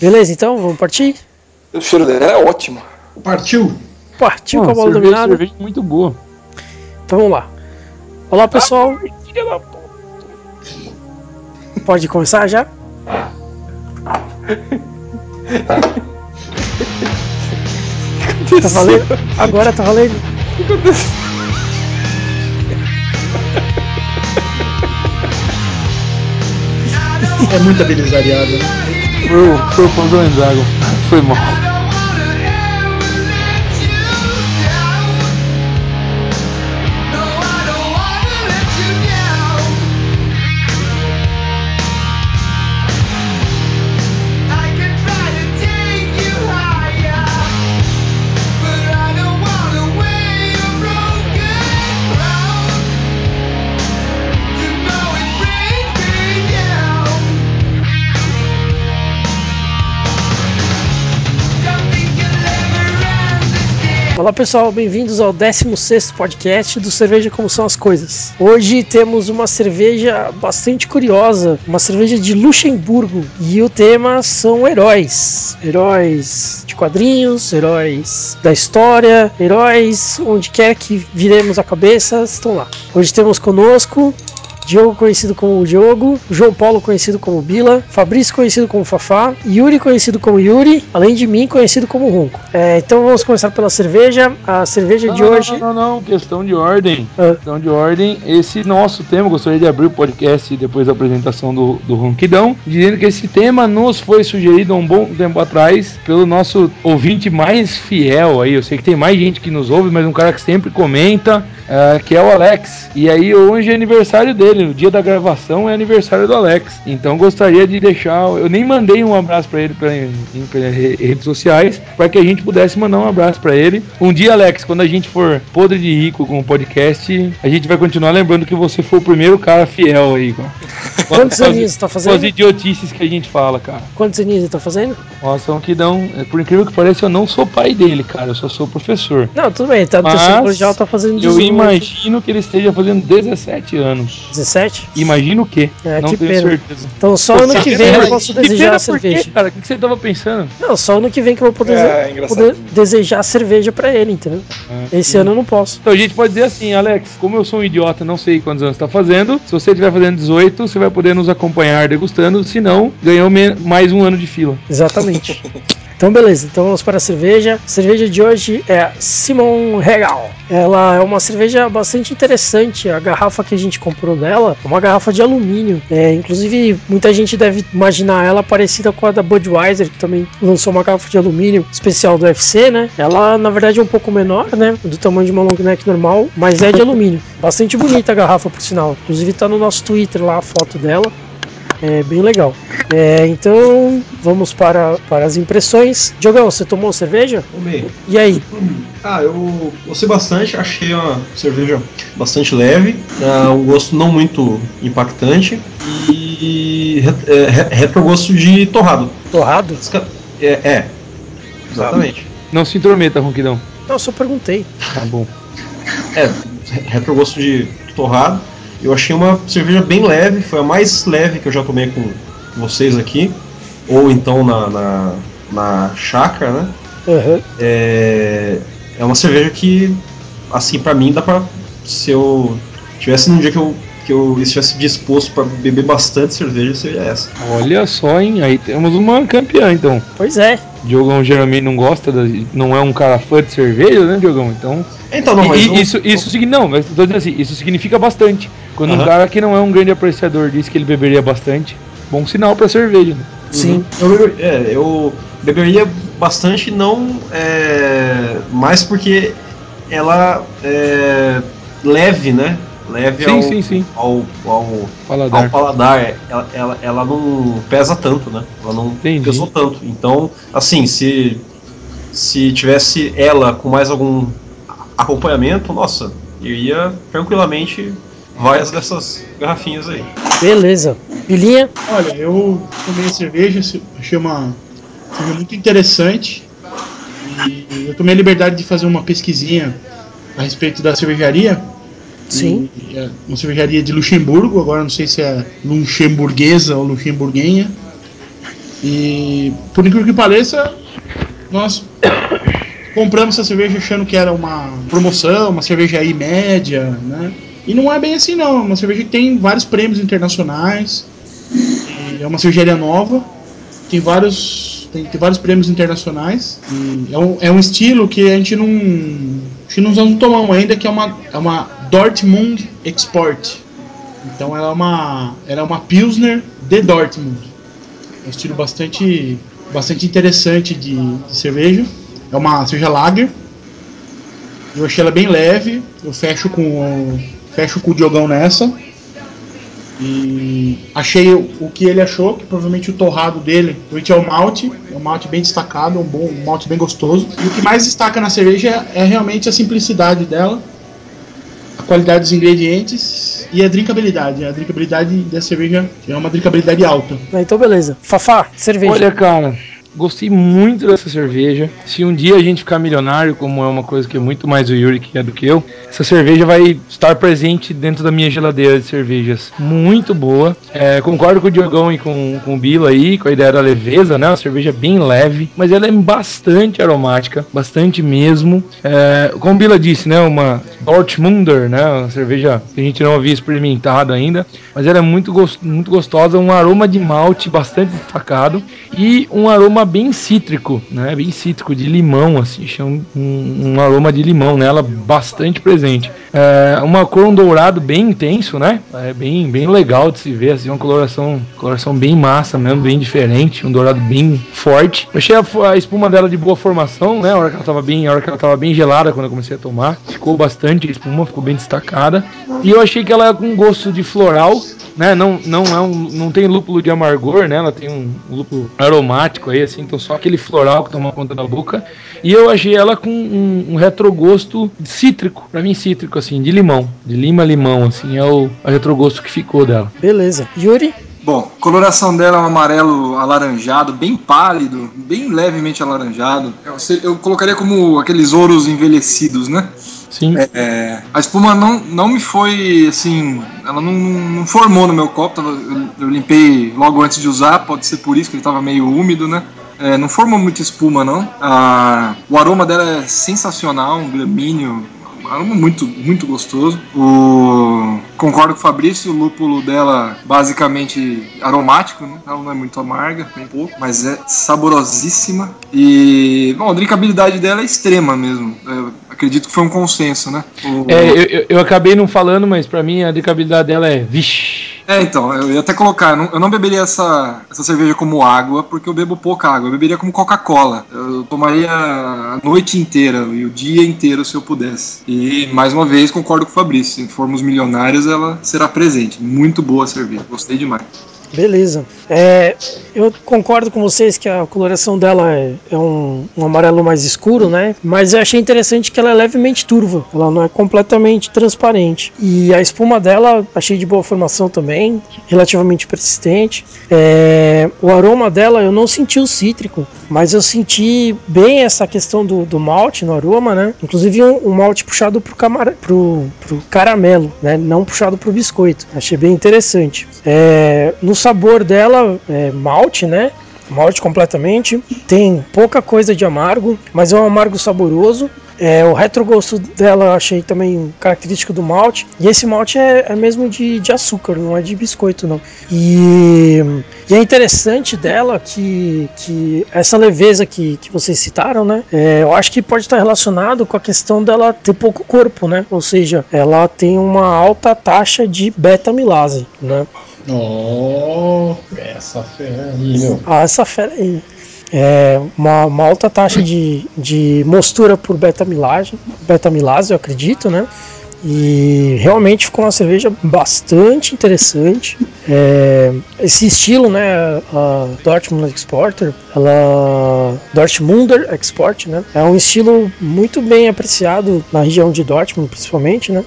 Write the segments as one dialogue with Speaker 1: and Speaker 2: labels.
Speaker 1: Beleza, então, vamos partir?
Speaker 2: O cheiro dela é ótimo.
Speaker 3: Partiu!
Speaker 1: Partiu
Speaker 4: Pô,
Speaker 1: com a bola
Speaker 4: cerveja,
Speaker 1: dominada.
Speaker 4: cerveja muito boa.
Speaker 1: Então vamos lá. Olá pessoal,
Speaker 2: puta.
Speaker 1: pode começar já? Tá valendo? Agora tá valendo?
Speaker 3: É muita belizariada, né?
Speaker 4: Foi, o- foi o Pablo Enzago. Foi mal.
Speaker 1: Olá pessoal, bem-vindos ao 16º podcast do Cerveja Como São as Coisas. Hoje temos uma cerveja bastante curiosa, uma cerveja de Luxemburgo, e o tema são heróis. Heróis de quadrinhos, heróis da história, heróis onde quer que viremos a cabeça, estão lá. Hoje temos conosco Diogo conhecido como Diogo, João Paulo conhecido como Bila, Fabrício conhecido como Fafá, Yuri conhecido como Yuri, além de mim conhecido como Ronco. É, então vamos começar pela cerveja. A cerveja
Speaker 4: Não,
Speaker 1: de
Speaker 4: não,
Speaker 1: hoje.
Speaker 4: Não, não, não, questão de ordem.
Speaker 1: Ah.
Speaker 4: Questão de ordem. Esse nosso tema, gostaria de abrir o podcast depois da apresentação do, do Ronquidão, dizendo que esse tema nos foi sugerido há um bom tempo atrás pelo nosso ouvinte mais fiel aí. Eu sei que tem mais gente que nos ouve, mas um cara que sempre comenta, ah, que é o Alex. E aí hoje é aniversário dele, no dia da gravação é aniversário do Alex. Então gostaria de deixar, eu nem mandei um abraço para ele em, em re- redes sociais, para que a gente pudesse mandar um abraço para ele. Um dia, Alex, quando a gente for podre de rico com o podcast, a gente vai continuar lembrando que você foi o primeiro cara fiel aí, cara.
Speaker 1: Quantos
Speaker 4: as-
Speaker 1: aninhos tá
Speaker 4: Com as
Speaker 1: fazendo?
Speaker 4: idiotices que a gente fala, cara.
Speaker 1: Quantos aninhos ele tá fazendo?
Speaker 4: Nossa, que dão. Por incrível que pareça, eu não sou pai dele, cara. Eu só sou professor.
Speaker 1: Não, tudo bem, tá no terceiro colegial, tá fazendo
Speaker 4: Eu
Speaker 1: 18.
Speaker 4: imagino que ele esteja fazendo 17 anos.
Speaker 1: 17?
Speaker 4: Imagino o quê?
Speaker 1: É,
Speaker 4: não
Speaker 1: que
Speaker 4: tenho
Speaker 1: pena.
Speaker 4: certeza.
Speaker 1: Então só ano que vem eu posso
Speaker 4: Que
Speaker 1: desejar a
Speaker 4: por quê,
Speaker 1: cerveja.
Speaker 4: cara? O que que você tava pensando?
Speaker 1: Não, só ano que vem que eu vou poder,
Speaker 2: É,
Speaker 1: poder desejar cerveja pra ele, entendeu?
Speaker 4: É.
Speaker 1: Esse ano eu não posso.
Speaker 4: Então a gente pode dizer assim, Alex, como eu sou um idiota, não sei quantos anos tá fazendo, se você estiver fazendo 18, você vai poder nos acompanhar degustando, se não, ganhou mais um ano de fila.
Speaker 1: Exatamente. Então beleza, então vamos para a cerveja. A cerveja de hoje é Simon Regal. Ela é uma cerveja bastante interessante. A garrafa que a gente comprou dela é uma garrafa de alumínio. É, inclusive, muita gente deve imaginar ela parecida com a da Budweiser, que também lançou uma garrafa de alumínio especial do UFC, né? Ela, na verdade, é um pouco menor, né? Do tamanho de uma long neck normal, mas é de alumínio. Bastante bonita a garrafa, por sinal. Inclusive, tá no nosso Twitter lá a foto dela. É bem legal. É, então, vamos para, para as impressões. Diogão, você tomou cerveja?
Speaker 3: Tomei.
Speaker 1: E aí?
Speaker 3: Ah, eu gostei bastante, achei uma cerveja bastante leve, ah, um gosto não muito impactante e é, re- retrogosto de torrado.
Speaker 1: Torrado?
Speaker 3: Esca- É, é, exatamente.
Speaker 4: Não se intrometa, Ronquidão.
Speaker 1: Não, eu só perguntei.
Speaker 4: Tá bom.
Speaker 3: É, re- retrogosto de torrado. Eu achei uma cerveja bem leve, foi a mais leve que eu já tomei com vocês aqui, ou então na, na, na chácara, né?
Speaker 1: Aham.
Speaker 3: É, é uma cerveja que, assim, pra mim dá pra. Se eu tivesse num dia que eu, que eu estivesse disposto pra beber bastante cerveja, seria essa.
Speaker 4: Olha só, hein? Aí temos uma campeã, então.
Speaker 1: Pois é.
Speaker 4: Diogão geralmente não gosta, da, não é um cara fã de cerveja, né, Diogão? Então.
Speaker 3: Então, não, mas.
Speaker 4: E- isso, isso significa. Não, mas tô dizendo assim, isso significa bastante. Quando um
Speaker 3: Aham.
Speaker 4: cara que não é um grande apreciador diz que ele beberia bastante, bom sinal pra cerveja, né?
Speaker 1: Sim.
Speaker 3: Eu, eu- é, eu beberia bastante, não é, mais porque ela é leve, né? Leve
Speaker 4: Sim,
Speaker 3: ao,
Speaker 4: sim, sim.
Speaker 3: Ao, ao, ao
Speaker 4: Paladar.
Speaker 3: paladar. é, Ela, ela, ela não pesa tanto, né? Ela não
Speaker 4: Entendi.
Speaker 3: pesou tanto. Então, assim, se, se tivesse ela com mais algum acompanhamento, nossa, eu ia tranquilamente várias dessas garrafinhas aí.
Speaker 1: Beleza. Pilinha?
Speaker 5: Olha, eu tomei a cerveja, se- achei uma cerveja muito interessante. E eu tomei a liberdade de fazer uma pesquisinha a respeito da cervejaria.
Speaker 1: Sim.
Speaker 5: E uma cervejaria de Luxemburgo, agora não sei se é luxemburguesa ou luxemburguenha. E por incrível que pareça, nós compramos essa cerveja achando que era uma promoção, uma cerveja aí média, né? E não é bem assim não, é uma cerveja que tem vários prêmios internacionais, é uma cervejaria nova, tem vários, tem, tem vários prêmios internacionais, é um, é um estilo que a gente não, que nós não tomamos ainda, que é uma, é uma Dortmund Export. Então ela é uma, ela é uma Pilsner de Dortmund. É um estilo bastante, bastante interessante de, de cerveja. É uma cerveja lager. Eu achei ela bem leve. Eu fecho com fecho com o Diogão nessa. E achei o que ele achou, que provavelmente o torrado dele, provavelmente é o malte, é um malte bem destacado, é um bom um malte bem gostoso. E o que mais destaca na cerveja é, é realmente a simplicidade dela, a qualidade dos ingredientes e a drinkabilidade. A drinkabilidade da cerveja é uma drinkabilidade alta.
Speaker 1: Então beleza. Fafá, cerveja.
Speaker 4: Olha, cara, Gostei muito dessa cerveja. Se um dia a gente ficar milionário, como é uma coisa que é muito mais o Yuri que é do que eu, essa cerveja vai estar presente dentro da minha geladeira de cervejas. Muito boa. É, concordo com o Diogão e com, com o Bilo aí, com a ideia da leveza, né? Uma cerveja bem leve, mas ela é bastante aromática, bastante mesmo. É, como o Bila disse, né? Uma Dortmunder, né? Uma cerveja que a gente não havia experimentado ainda, mas ela é muito, gost muito gostosa, um aroma de malte bastante destacado e um aroma aroma bem cítrico, né? Bem cítrico, de limão, assim. Um, um, aroma de limão nela bastante presente. É uma cor um dourado bem intenso, né? É bem, bem legal de se ver, assim, uma coloração, coloração bem massa mesmo, bem diferente, um dourado bem forte. Eu achei a, a, espuma dela de boa formação, né? A hora que ela tava bem, a hora que ela tava bem gelada quando eu comecei a tomar, ficou bastante a espuma, ficou bem destacada. E eu achei que ela é com gosto de floral, né? Não, não, é um, não tem lúpulo de amargor, né? Ela tem um lúpulo aromático aí, assim, então só aquele floral que toma conta da boca. E eu achei ela com um, um retrogosto cítrico, para mim cítrico, assim, de limão, de lima-limão, assim, é o, o retrogosto que ficou dela.
Speaker 1: Beleza. Yuri?
Speaker 2: Bom, coloração dela é um amarelo alaranjado, bem pálido, bem levemente alaranjado. Eu, eu colocaria como aqueles ouros envelhecidos, né?
Speaker 4: Sim.
Speaker 2: É, a espuma não, não me foi assim. Ela não, não formou no meu copo. Eu, eu, limpei logo antes de usar, pode ser por isso que ele estava meio úmido, né? É, não formou muita espuma, não. O aroma dela é sensacional, um gramíneo aroma muito, muito gostoso. O... Concordo com o Fabrício, o lúpulo dela basicamente aromático, né? Ela não é muito amarga, nem pouco, mas é saborosíssima. E, bom, a drinkabilidade dela é extrema mesmo. Eu acredito que foi um consenso, né?
Speaker 4: O... É, eu, eu, acabei não falando, mas para mim a drinkabilidade dela é vixe.
Speaker 2: É, então, eu ia até colocar, eu não, beberia essa, essa cerveja como água, porque eu bebo pouca água, eu beberia como Coca-Cola. Eu tomaria a noite inteira e o dia inteiro se eu pudesse. E, mais uma vez, concordo com o Fabrício, se formos milionários, ela será presente. Muito boa a cerveja, gostei demais.
Speaker 1: Beleza. É, eu concordo com vocês que a coloração dela é, é um, um, amarelo mais escuro, né? Mas eu achei interessante que ela é levemente turva. Ela não é completamente transparente. E a espuma dela achei de boa formação também, relativamente persistente. É, o aroma dela eu não senti o cítrico, mas eu senti bem essa questão do, do malte no aroma, né? Inclusive um, um malte puxado pro, camar, pro, pro caramelo, né? Não puxado pro biscoito. Achei bem interessante. É, no sabor dela é malte, né? Malte completamente. Tem pouca coisa de amargo, mas é um amargo saboroso. É, o retrogosto dela eu achei também característico do malte. E esse malte é, é mesmo de, de, açúcar, não é de biscoito, não. E, e, é interessante dela que, que essa leveza que, que vocês citaram, né? É, eu acho que pode estar relacionado com a questão dela ter pouco corpo, né? Ou seja, ela tem uma alta taxa de beta-milase, né?
Speaker 3: Oh, essa fera aí, meu.
Speaker 1: Ah, essa fera aí. É uma, uma alta taxa de, de mostura por beta-milase, beta-milase, eu acredito, né? E realmente ficou uma cerveja bastante interessante. É, esse estilo, né, a Dortmund Exporter, ela Dortmunder Export, né, é um estilo muito bem apreciado na região de Dortmund, principalmente, né.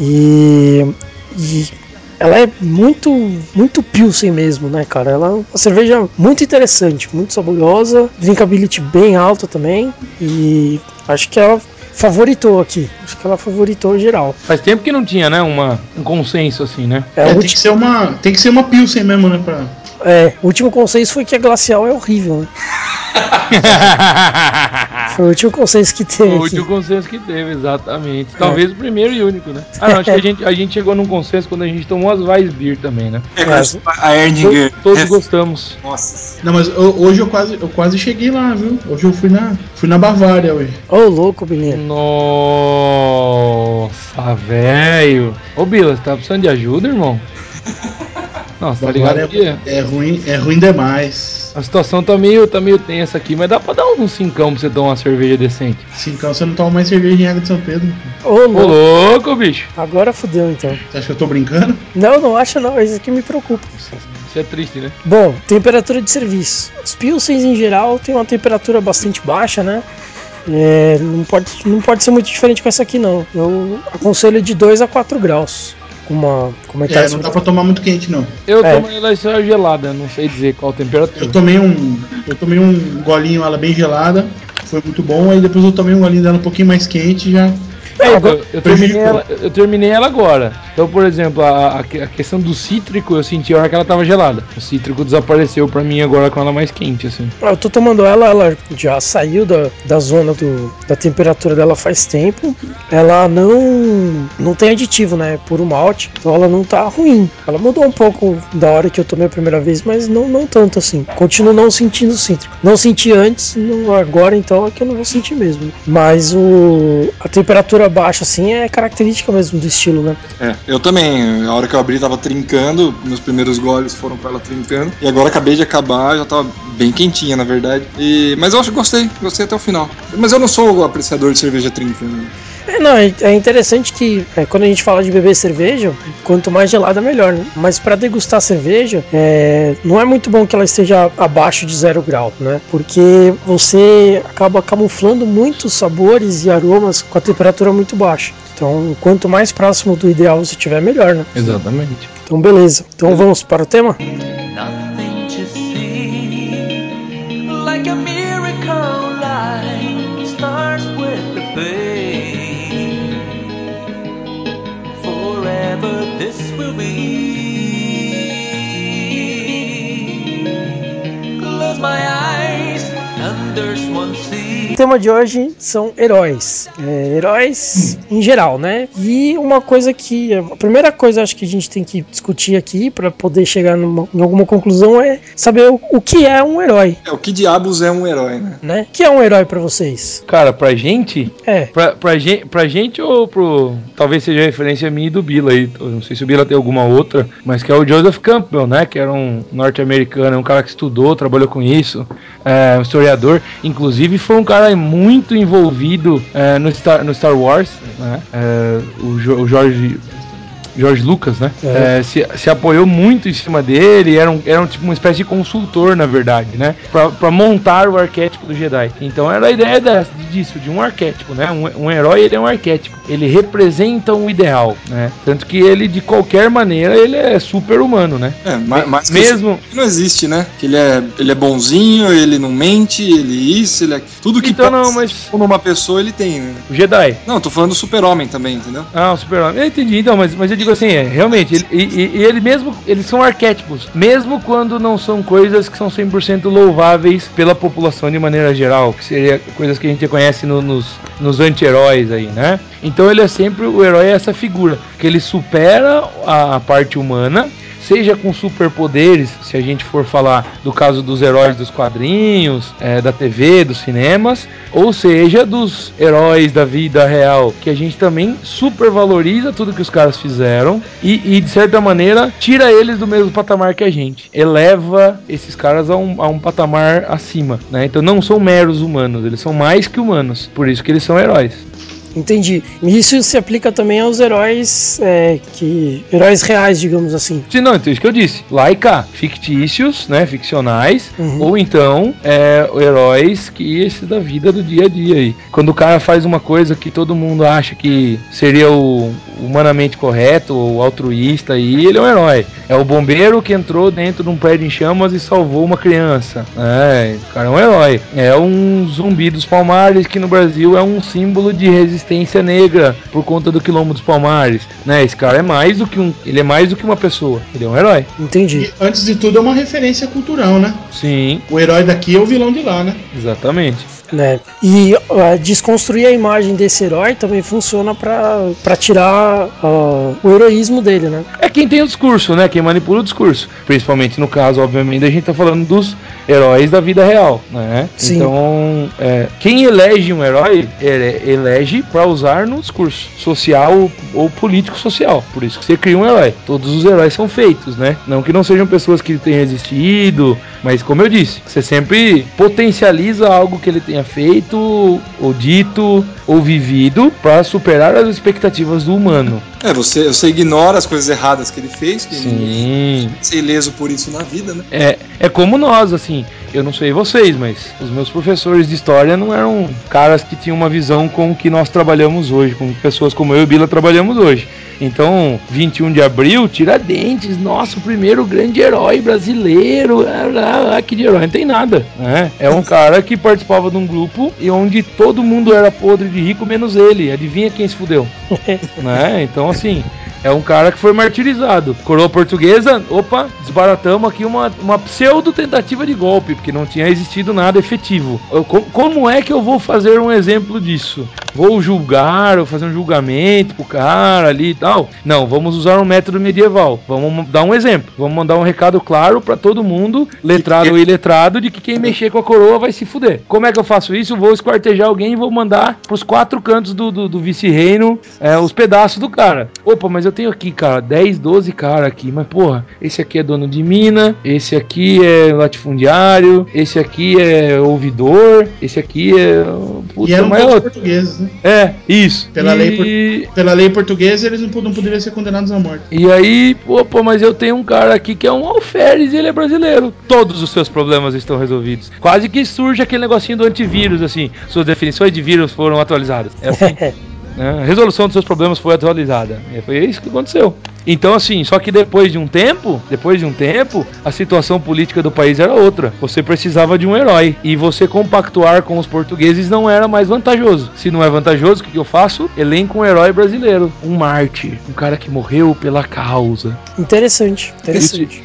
Speaker 1: E, e ela é muito, muito pilsen mesmo, né, cara? Ela é uma cerveja muito interessante, muito saborosa, drinkability bem alta também e acho que ela favoritou aqui. Acho que ela favoritou geral.
Speaker 4: Faz tempo que não tinha, né, uma, um consenso assim, né?
Speaker 5: É, é tem que ser uma, tem que ser uma pilsen mesmo, né, pra
Speaker 1: É, o último consenso foi que a glacial é horrível, né? Foi o último consenso que teve.
Speaker 4: O
Speaker 1: aqui.
Speaker 4: último consenso que teve, exatamente. Talvez o primeiro e único, né? Ah, não, acho que a gente, a gente chegou num consenso quando a gente tomou as Weissbier também, né?
Speaker 2: É,
Speaker 1: Mas-
Speaker 2: a Erdinger.
Speaker 4: To- Todos gostamos.
Speaker 2: Nossa.
Speaker 5: Não, mas eu- hoje eu quase, eu quase cheguei lá, viu? Hoje eu fui na, fui na Bavária hoje.
Speaker 1: Ô, louco, menino.
Speaker 4: Nossa, velho. Ô, Bila, você tá precisando de ajuda, irmão? Nossa, tá ligado
Speaker 5: é, é ruim, é ruim demais.
Speaker 4: A situação tá meio, tá meio tensa aqui, mas dá pra dar um cincão pra você tomar uma cerveja decente.
Speaker 5: Cincão, você não toma mais cerveja em Água de São Pedro.
Speaker 1: Ô,
Speaker 4: Ô,
Speaker 1: louco.
Speaker 4: louco, bicho.
Speaker 1: Agora fudeu, então.
Speaker 5: Você acha que eu tô brincando?
Speaker 1: Não, não acha não. Isso aqui me preocupa.
Speaker 4: Isso é triste, né?
Speaker 1: Bom, temperatura de serviço. Os Pilsens em geral tem uma temperatura bastante baixa, né? É, não, pode, não pode ser muito diferente com essa aqui, não. Eu aconselho de 2 a 4 graus. Com uma. Como é que
Speaker 5: É, não dá pra tomar muito quente, não.
Speaker 4: Eu
Speaker 1: É.
Speaker 4: tomei ela só gelada, não sei dizer qual temperatura.
Speaker 5: Eu tomei um. Eu tomei um golinho ela bem gelada. Foi muito bom. Aí depois eu tomei um golinho dela um pouquinho mais quente e já.
Speaker 4: É, eu, eu terminei ela, eu terminei ela agora. Então, por exemplo, a, a questão do cítrico eu senti a hora que ela tava gelada. O cítrico desapareceu pra mim agora com ela mais quente, assim.
Speaker 1: Ah, Eu tô tomando ela, ela já saiu da, da zona do, da temperatura dela faz tempo. Ela não não tem aditivo, né? É puro malte. Então ela não tá ruim. Ela mudou um pouco da hora que eu tomei a primeira vez, mas não, não tanto assim. Continuo não sentindo cítrico. Não senti antes, não- agora então é que eu não vou sentir mesmo. Mas o, a temperatura baixa assim é característica mesmo do estilo, né?
Speaker 2: É, eu também. A hora que eu abri tava trincando, meus primeiros goles foram com ela trincando. E agora acabei de acabar, já tava bem quentinha, na verdade. E, mas eu acho que gostei, gostei até o final. Mas eu não sou apreciador de cerveja trincando.
Speaker 1: É, não, é é interessante que é, quando a gente fala de beber cerveja, quanto mais gelada melhor, né? Mas para degustar cerveja, é, não é muito bom que ela esteja abaixo de zero grau, né? Porque você acaba camuflando muitos sabores e aromas com a temperatura muito baixa. Então, quanto mais próximo do ideal você tiver, melhor, né?
Speaker 4: Exatamente.
Speaker 1: Então, beleza. Então, vamos para o tema?
Speaker 6: Nothing to see like a
Speaker 1: O tema de hoje são heróis. É, heróis em geral, né? E uma coisa que. A primeira coisa acho que a gente tem que discutir aqui para poder chegar numa- em alguma conclusão é saber o, o que é um herói,
Speaker 2: É, o que diabos é um herói, né?
Speaker 1: né? O que é um herói para vocês?
Speaker 4: Cara, pra gente,
Speaker 1: É.
Speaker 4: pra, pra, gente, pra gente ou pro. Talvez seja referência minha e do Bila aí. Não sei se o Bila tem alguma outra, mas que é o Joseph Campbell, né? Que era um norte-americano, um cara que estudou, trabalhou com isso, é, um historiador. Inclusive foi um cara muito envolvido é, no, Star, no Star Wars, né? É, o, Jo- o Jorge. George Lucas, né?
Speaker 1: É.
Speaker 4: É, se, se apoiou muito em cima dele, era, um, era um, tipo uma espécie de consultor, na verdade, né? Pra, pra montar o arquétipo do Jedi. Então era a ideia dessa, disso, de um arquétipo, né? Um, um herói, ele é um arquétipo. Ele representa um ideal, né? Tanto que ele, de qualquer maneira, ele é super humano, né?
Speaker 2: É, ma- mas que
Speaker 4: Mesmo-
Speaker 2: não existe, né? Que ele é, ele é bonzinho, ele não mente, ele isso, ele é. Tudo que
Speaker 4: Então não, mas-
Speaker 2: numa pessoa ele tem, né?
Speaker 4: O Jedi.
Speaker 2: Não, eu tô falando do super-homem também, entendeu?
Speaker 4: Ah, o super-homem. Eu entendi, então, mas, mas eu digo assim, é, realmente, ele, e, e- ele mesmo, eles são arquétipos, mesmo quando não são coisas que são 100% louváveis pela população de maneira geral, que seria coisas que a gente conhece no- nos, nos anti-heróis aí, né? Então ele é sempre, o herói é essa figura, que ele supera a, a parte humana, seja com superpoderes, se a gente for falar do caso dos heróis dos quadrinhos, é, da TV, dos cinemas, ou seja, dos heróis da vida real, que a gente também supervaloriza tudo que os caras fizeram e, e, de certa maneira tira eles do mesmo patamar que a gente, eleva esses caras a um, a um patamar acima, né? Então não são meros humanos, eles são mais que humanos, por isso que eles são heróis.
Speaker 1: Entendi. E Isso se aplica também aos heróis é, que. heróis reais, digamos assim.
Speaker 4: Se não, então isso que eu disse. Laika, fictícios, né? Ficcionais.
Speaker 1: Uhum.
Speaker 4: Ou então, é, heróis que esse da vida do dia a dia aí. Quando o cara faz uma coisa que todo mundo acha que seria o humanamente correto ou altruísta aí, ele é um herói. É o bombeiro que entrou dentro de um prédio em chamas e salvou uma criança. É, o cara é um herói. É um zumbi dos Palmares que no Brasil é um símbolo de resistência negra por conta do quilombo dos Palmares. Né? Esse cara é mais do que um. Ele é mais do que uma pessoa. Ele é um herói.
Speaker 1: Entendi.
Speaker 5: E, antes de tudo, é uma referência cultural, né?
Speaker 4: Sim,
Speaker 5: O herói daqui é o vilão de lá, né?
Speaker 4: exatamente.
Speaker 1: Né? E ah, desconstruir a imagem desse herói também funciona pra tirar ah, o heroísmo dele, né?
Speaker 4: É quem tem o discurso, né? Quem manipula o discurso. Principalmente no caso, obviamente, a gente tá falando dos heróis da vida real, né?
Speaker 1: Sim.
Speaker 4: Então, é, quem elege um herói, ele elege para usar no discurso social ou político social. Por isso que você cria um herói. Todos os heróis são feitos, né? Não que não sejam pessoas que tenham existido, mas como eu disse, você sempre potencializa algo que ele tenha feito, ou dito, ou vivido para superar as expectativas do humano.
Speaker 2: É, você, você ignora as coisas erradas que ele fez, que
Speaker 4: Sim.
Speaker 2: ser ileso por isso na vida, né?
Speaker 4: É, é como nós, assim. Eu não sei vocês, mas os meus professores de história não eram caras que tinham uma visão com o que nós trabalhamos hoje, com pessoas como eu e Bila trabalhamos hoje. Então, 21 de abril, Tiradentes, nosso primeiro grande herói brasileiro. Ah, ah, que de herói, não tem nada. Né? É um cara que participava de um grupo e onde todo mundo era podre de rico, menos ele. Adivinha quem se fudeu? né? Então, assim, é um cara que foi martirizado. Coroa portuguesa, opa, desbaratamos aqui uma, uma pseudo tentativa de golpe, porque não tinha existido nada efetivo. Eu- co- como é que eu vou fazer um exemplo disso? Vou julgar, ou fazer um julgamento pro cara ali e tal? Não, vamos usar um método medieval. Vamos dar um exemplo. Vamos mandar um recado claro pra todo mundo, letrado ou iletrado, de que quem mexer com a coroa vai se fuder. Como é que eu faço isso? Vou esquartejar alguém e vou mandar pros quatro cantos do, do, do vice-reino é, os pedaços do cara. Opa, mas eu tenho aqui, cara, 10, 12 cara aqui. Mas, porra, esse aqui é dono de mina, esse aqui é latifundiário, esse aqui é ouvidor, esse aqui é. Puta,
Speaker 5: e eram
Speaker 4: mas
Speaker 5: todos portugueses, né?
Speaker 4: É, isso.
Speaker 5: Pela
Speaker 4: e...
Speaker 5: lei Pela lei portuguesa, eles não, não poderiam ser condenados à morte.
Speaker 4: E aí, pô, pô, mas eu tenho um cara aqui que é um alferes e ele é brasileiro. Todos os seus problemas estão resolvidos. Quase que surge aquele negocinho do antivírus, assim. Suas definições de vírus foram atualizadas. É assim. né? A resolução dos seus problemas foi atualizada. E foi isso que aconteceu. Então, assim, só que depois de um tempo, depois de um tempo, a situação política do país era outra. Você precisava de um herói. E você compactuar com os portugueses não era mais vantajoso. Se não é vantajoso, o que, eu faço? Elenco um herói brasileiro. Um mártir. Um cara que morreu pela causa.
Speaker 1: Interessante, interessante.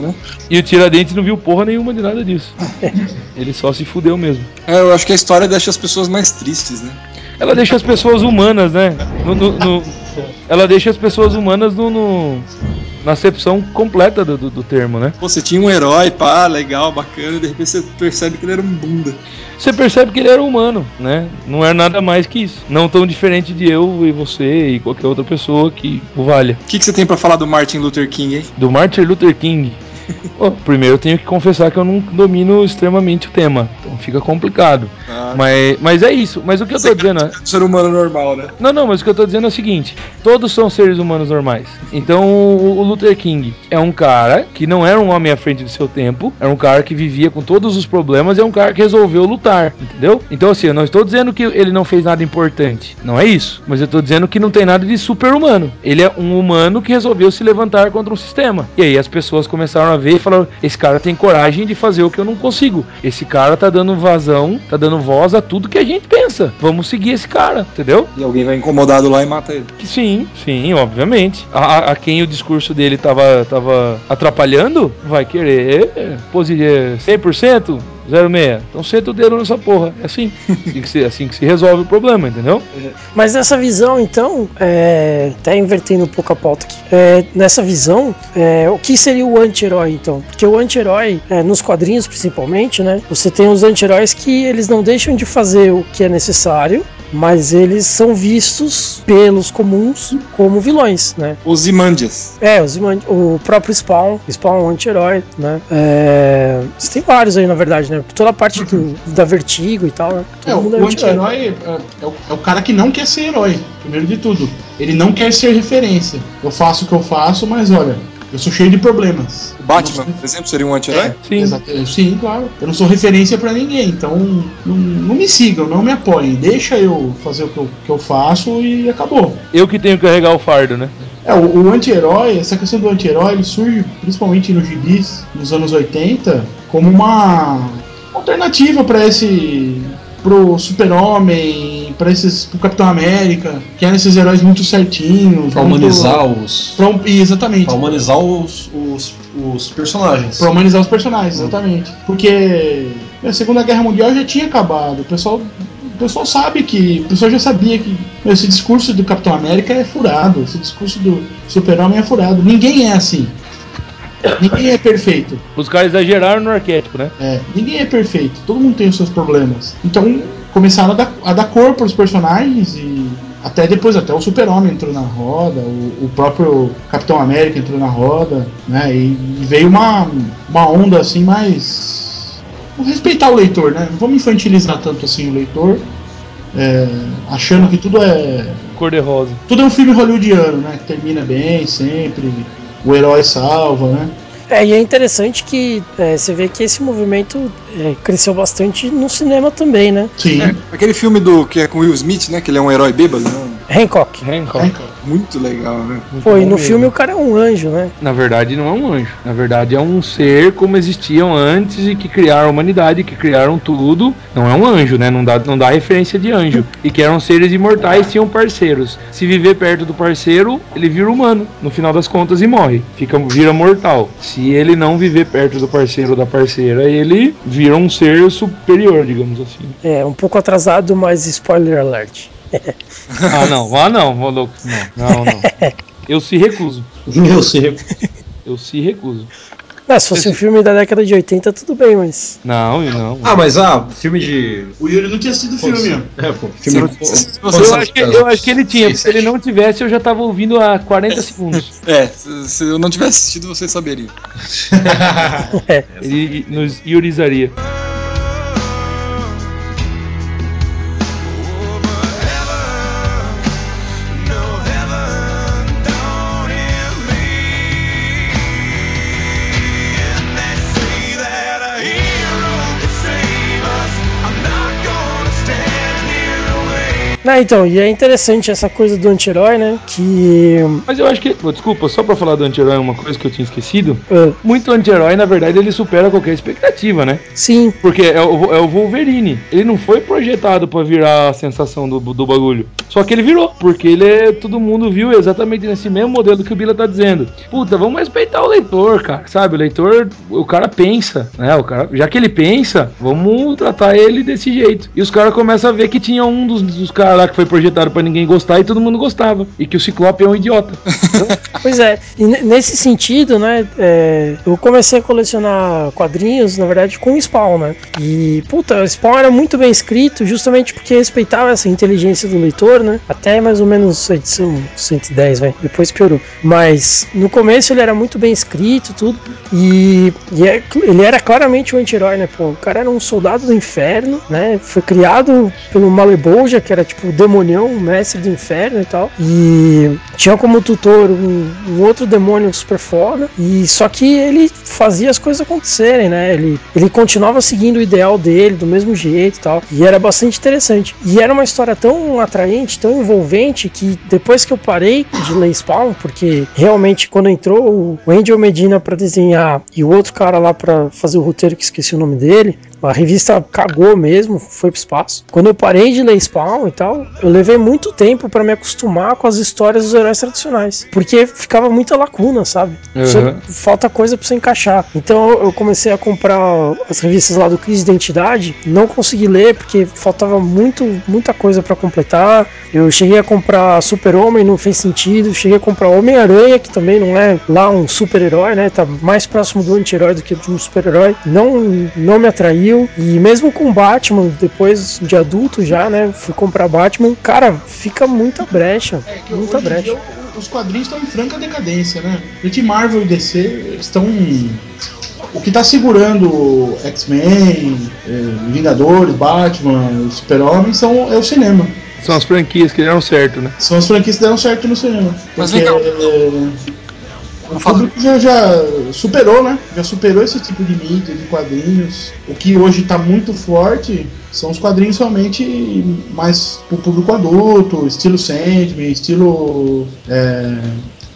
Speaker 4: E o Tiradentes não viu porra nenhuma de nada disso. Ele só se fudeu mesmo.
Speaker 2: É, eu acho que a história deixa as pessoas mais tristes, né?
Speaker 4: Ela deixa as pessoas humanas, né? No- no- no- ela deixa as pessoas humanas no, no- na acepção completa do, do- do termo, né?
Speaker 2: Você tinha um herói, pá, legal, bacana, e de repente você percebe que ele era um bunda.
Speaker 4: Você percebe que ele era humano, né? Não é nada mais que isso. Não tão diferente de eu e você e qualquer outra pessoa que o valha.
Speaker 2: O que, que você tem pra falar do Martin Luther King, hein?
Speaker 4: Do Martin Luther King. Bom, primeiro eu tenho que confessar que eu não domino extremamente o tema. Então fica complicado.
Speaker 2: Ah,
Speaker 4: Mas, mas é isso. Mas o que eu tô dizendo é.
Speaker 2: ser humano normal, né?
Speaker 4: Não, não, mas o que eu tô dizendo é o seguinte: todos são seres humanos normais. Então o, Luther King é um cara que não era um homem à frente do seu tempo, era um cara que vivia com todos os problemas e é um cara que resolveu lutar, entendeu? Então, assim, eu não estou dizendo que ele não fez nada importante, não é isso. Mas eu tô dizendo que não tem nada de super-humano. Ele é um humano que resolveu se levantar contra um sistema. E aí as pessoas começaram a ver e falaram: esse cara tem coragem de fazer o que eu não consigo. Esse cara tá dando vazão, tá dando voz a tudo que a gente pensa. Vamos seguir esse cara, entendeu?
Speaker 2: E alguém vai incomodado lá e mata ele.
Speaker 4: Sim, sim, obviamente. A, a- quem o discurso dele tava, tava atrapalhando, vai querer é, posi- é, 100%, 06. Então senta o dedo nessa porra. É assim. Assim que se, assim que se resolve o problema, entendeu?
Speaker 1: Mas nessa visão, então, é, até invertendo um pouco a pauta aqui, é, nessa visão, é, o que seria o anti-herói, então? Porque o anti-herói, é, nos quadrinhos principalmente, né? Você tem os anti-heróis que eles não deixam de fazer o que é necessário, mas eles são vistos pelos comuns como vilões, né?
Speaker 2: Os Imandias.
Speaker 1: É, os iman- o próprio Spawn, Spawn é um anti-herói, né? É, você tem vários aí, na verdade, né? Toda a parte do, da Vertigo e tal, né?
Speaker 5: É, o, o anti-herói é, é o, é o cara que não quer ser herói, primeiro de tudo. Ele não quer ser referência. Eu faço o que eu faço, mas olha, eu sou cheio de problemas.
Speaker 2: O Batman,
Speaker 5: não
Speaker 2: por exemplo, seria um anti-herói?
Speaker 5: É,
Speaker 4: Sim.
Speaker 5: exato. Sim, claro. Eu não sou referência pra ninguém, então não, não me sigam, não me apoiem. Deixa eu fazer o que eu, que eu faço e acabou.
Speaker 4: Eu que tenho que carregar o fardo, né?
Speaker 5: É, o, o anti-herói, essa questão do anti-herói, ele surge principalmente nos gibis nos anos 80 como uma alternativa para esse pro Super-Homem, para esses pro Capitão América, que eram esses heróis muito certinhos, muito-
Speaker 3: humanizar os.
Speaker 5: pra um- exatamente.
Speaker 3: Pra humanizar os, os, os personagens.
Speaker 5: Pra humanizar os personagens, exatamente. Porque a Segunda Guerra Mundial já tinha acabado. O pessoal, o pessoal sabe que. O pessoal já sabia que esse discurso do Capitão América é furado. Esse discurso do Super-Homem é furado. Ninguém é assim. Ninguém é perfeito.
Speaker 4: Os caras exageraram no arquétipo, né?
Speaker 5: É, ninguém é perfeito. Todo mundo tem os seus problemas. Então começaram a dar, a dar cor para os personagens e até depois até o Super-Homem entrou na roda, o, o próprio Capitão América entrou na roda, né? E, e veio uma, uma onda assim mais vamos respeitar o leitor, né? Não vamos infantilizar tanto assim o leitor, é, achando que tudo é
Speaker 4: Cor de rosa.
Speaker 5: tudo é um filme hollywoodiano, né? Que termina bem sempre, o herói salva, né?
Speaker 1: É, e é interessante que é, você vê que esse movimento é, cresceu bastante no cinema também, né?
Speaker 5: Sim.
Speaker 2: Aquele filme do que é com Will Smith, né? Que ele é um herói bêbado, né?
Speaker 1: Hancock.
Speaker 4: Hancock.
Speaker 2: Muito legal, né?
Speaker 1: Pô, e
Speaker 4: bom
Speaker 1: no
Speaker 4: mesmo.
Speaker 1: filme o cara é um anjo, né?
Speaker 4: Na verdade, não é um anjo. Na verdade, é um ser como existiam antes e que criaram a humanidade, que criaram tudo. Não é um anjo, né? Não dá, não dá referência de anjo. E que eram seres imortais, tinham parceiros. Se viver perto do parceiro, ele vira humano, no final das contas, e morre. Fica, vira mortal. Se ele não viver perto do parceiro ou da parceira, ele vira um ser superior, digamos assim.
Speaker 1: É, um pouco atrasado, mas spoiler alert.
Speaker 4: Ah, não. Ah, não, maluco. Não, não, não. Eu se recuso.
Speaker 3: Eu sei.
Speaker 4: Eu se recuso.
Speaker 1: Ah, se fosse um filme da década de 80, tudo bem, mas.
Speaker 4: Não, e não.
Speaker 3: Ah, mas ah, filme de.
Speaker 5: O Yuri não tinha assistido o filme, ó.
Speaker 3: É, pô, filme
Speaker 2: Se- se você-
Speaker 4: Eu acho, que, eu acho que ele tinha, porque se ele não tivesse, eu já tava ouvindo há 40 segundos.
Speaker 2: É, se, se eu não tivesse assistido, você saberia.
Speaker 4: Ele nos iorizaria.
Speaker 1: Não, então, e é interessante essa coisa do anti-herói, né? Que.
Speaker 4: Mas eu acho que. desculpa, só pra falar do anti-herói, uma coisa que eu tinha esquecido.
Speaker 1: ah,
Speaker 4: Muito anti-herói, na verdade, ele supera qualquer expectativa, né?
Speaker 1: sim,
Speaker 4: Porque é o, é o Wolverine. Ele não foi projetado pra virar a sensação do, do bagulho. Só que ele virou. Porque ele é. Todo mundo viu exatamente nesse mesmo modelo que o Bila tá dizendo. Puta, vamos respeitar o leitor, cara. Sabe? O leitor, o cara pensa, né? O cara, já que ele pensa, vamos tratar ele desse jeito. E os caras começam a ver que tinha um dos, dos caras lá que foi projetado pra ninguém gostar e todo mundo gostava. E que o Ciclope é um idiota.
Speaker 1: Pois é, e ne- nesse sentido, né, é, eu comecei a colecionar quadrinhos, na verdade, com o Spawn, né? E, puta, o Spawn era muito bem escrito, justamente porque respeitava essa inteligência do leitor, né? Até mais ou menos a edição 110, vai. Depois piorou. Mas no começo ele era muito bem escrito, tudo. E, e é- ele era claramente um anti-herói, né? Pô, o cara era um soldado do inferno, né? Foi criado pelo Malebolja, que era tipo o demonião, o mestre do inferno e tal. E tinha como tutor um, um outro demônio super foda. E só que ele fazia as coisas acontecerem, né? Ele, ele continuava seguindo o ideal dele do mesmo jeito e tal. E era bastante interessante. E era uma história tão atraente, tão envolvente, que depois que eu parei de ler Spawn, porque realmente quando entrou o Angel Medina pra desenhar e o outro cara lá pra fazer o roteiro, que esqueci o nome dele, a revista cagou mesmo, foi pro espaço. Quando eu parei de ler Spawn e tal, eu levei muito tempo pra me acostumar com as histórias dos heróis tradicionais. Porque ficava muita lacuna, sabe? Você-
Speaker 4: Uhum.
Speaker 1: falta coisa pra você encaixar. Então eu comecei a comprar as revistas lá do Crise de Identidade, não consegui ler porque faltava muito, muita coisa pra completar. Eu cheguei a comprar Super-Homem, não fez sentido. Cheguei a comprar Homem-Aranha, que também não é lá um super-herói, né? Tá mais próximo do anti-herói do que de um super-herói. Não, não me atraiu. E mesmo com Batman, depois de adulto já, né? Fui comprar Batman. Cara, fica muita brecha.
Speaker 5: É que
Speaker 1: muita
Speaker 5: hoje em
Speaker 1: brecha.
Speaker 5: dia os quadrinhos estão em franca decadência, né? Porque Marvel e DC eles estão. O que está segurando X-Men, eh, Vingadores, Batman, Super-Homem são, é o cinema.
Speaker 4: São as franquias que deram certo, né?
Speaker 5: São as franquias que deram certo no cinema.
Speaker 2: Mas
Speaker 5: Porque
Speaker 2: cá.
Speaker 5: O público já, já superou, né? Já superou esse tipo de mídia, de quadrinhos. O que hoje está muito forte são os quadrinhos realmente mais pro público adulto, estilo Sandman, estilo. é,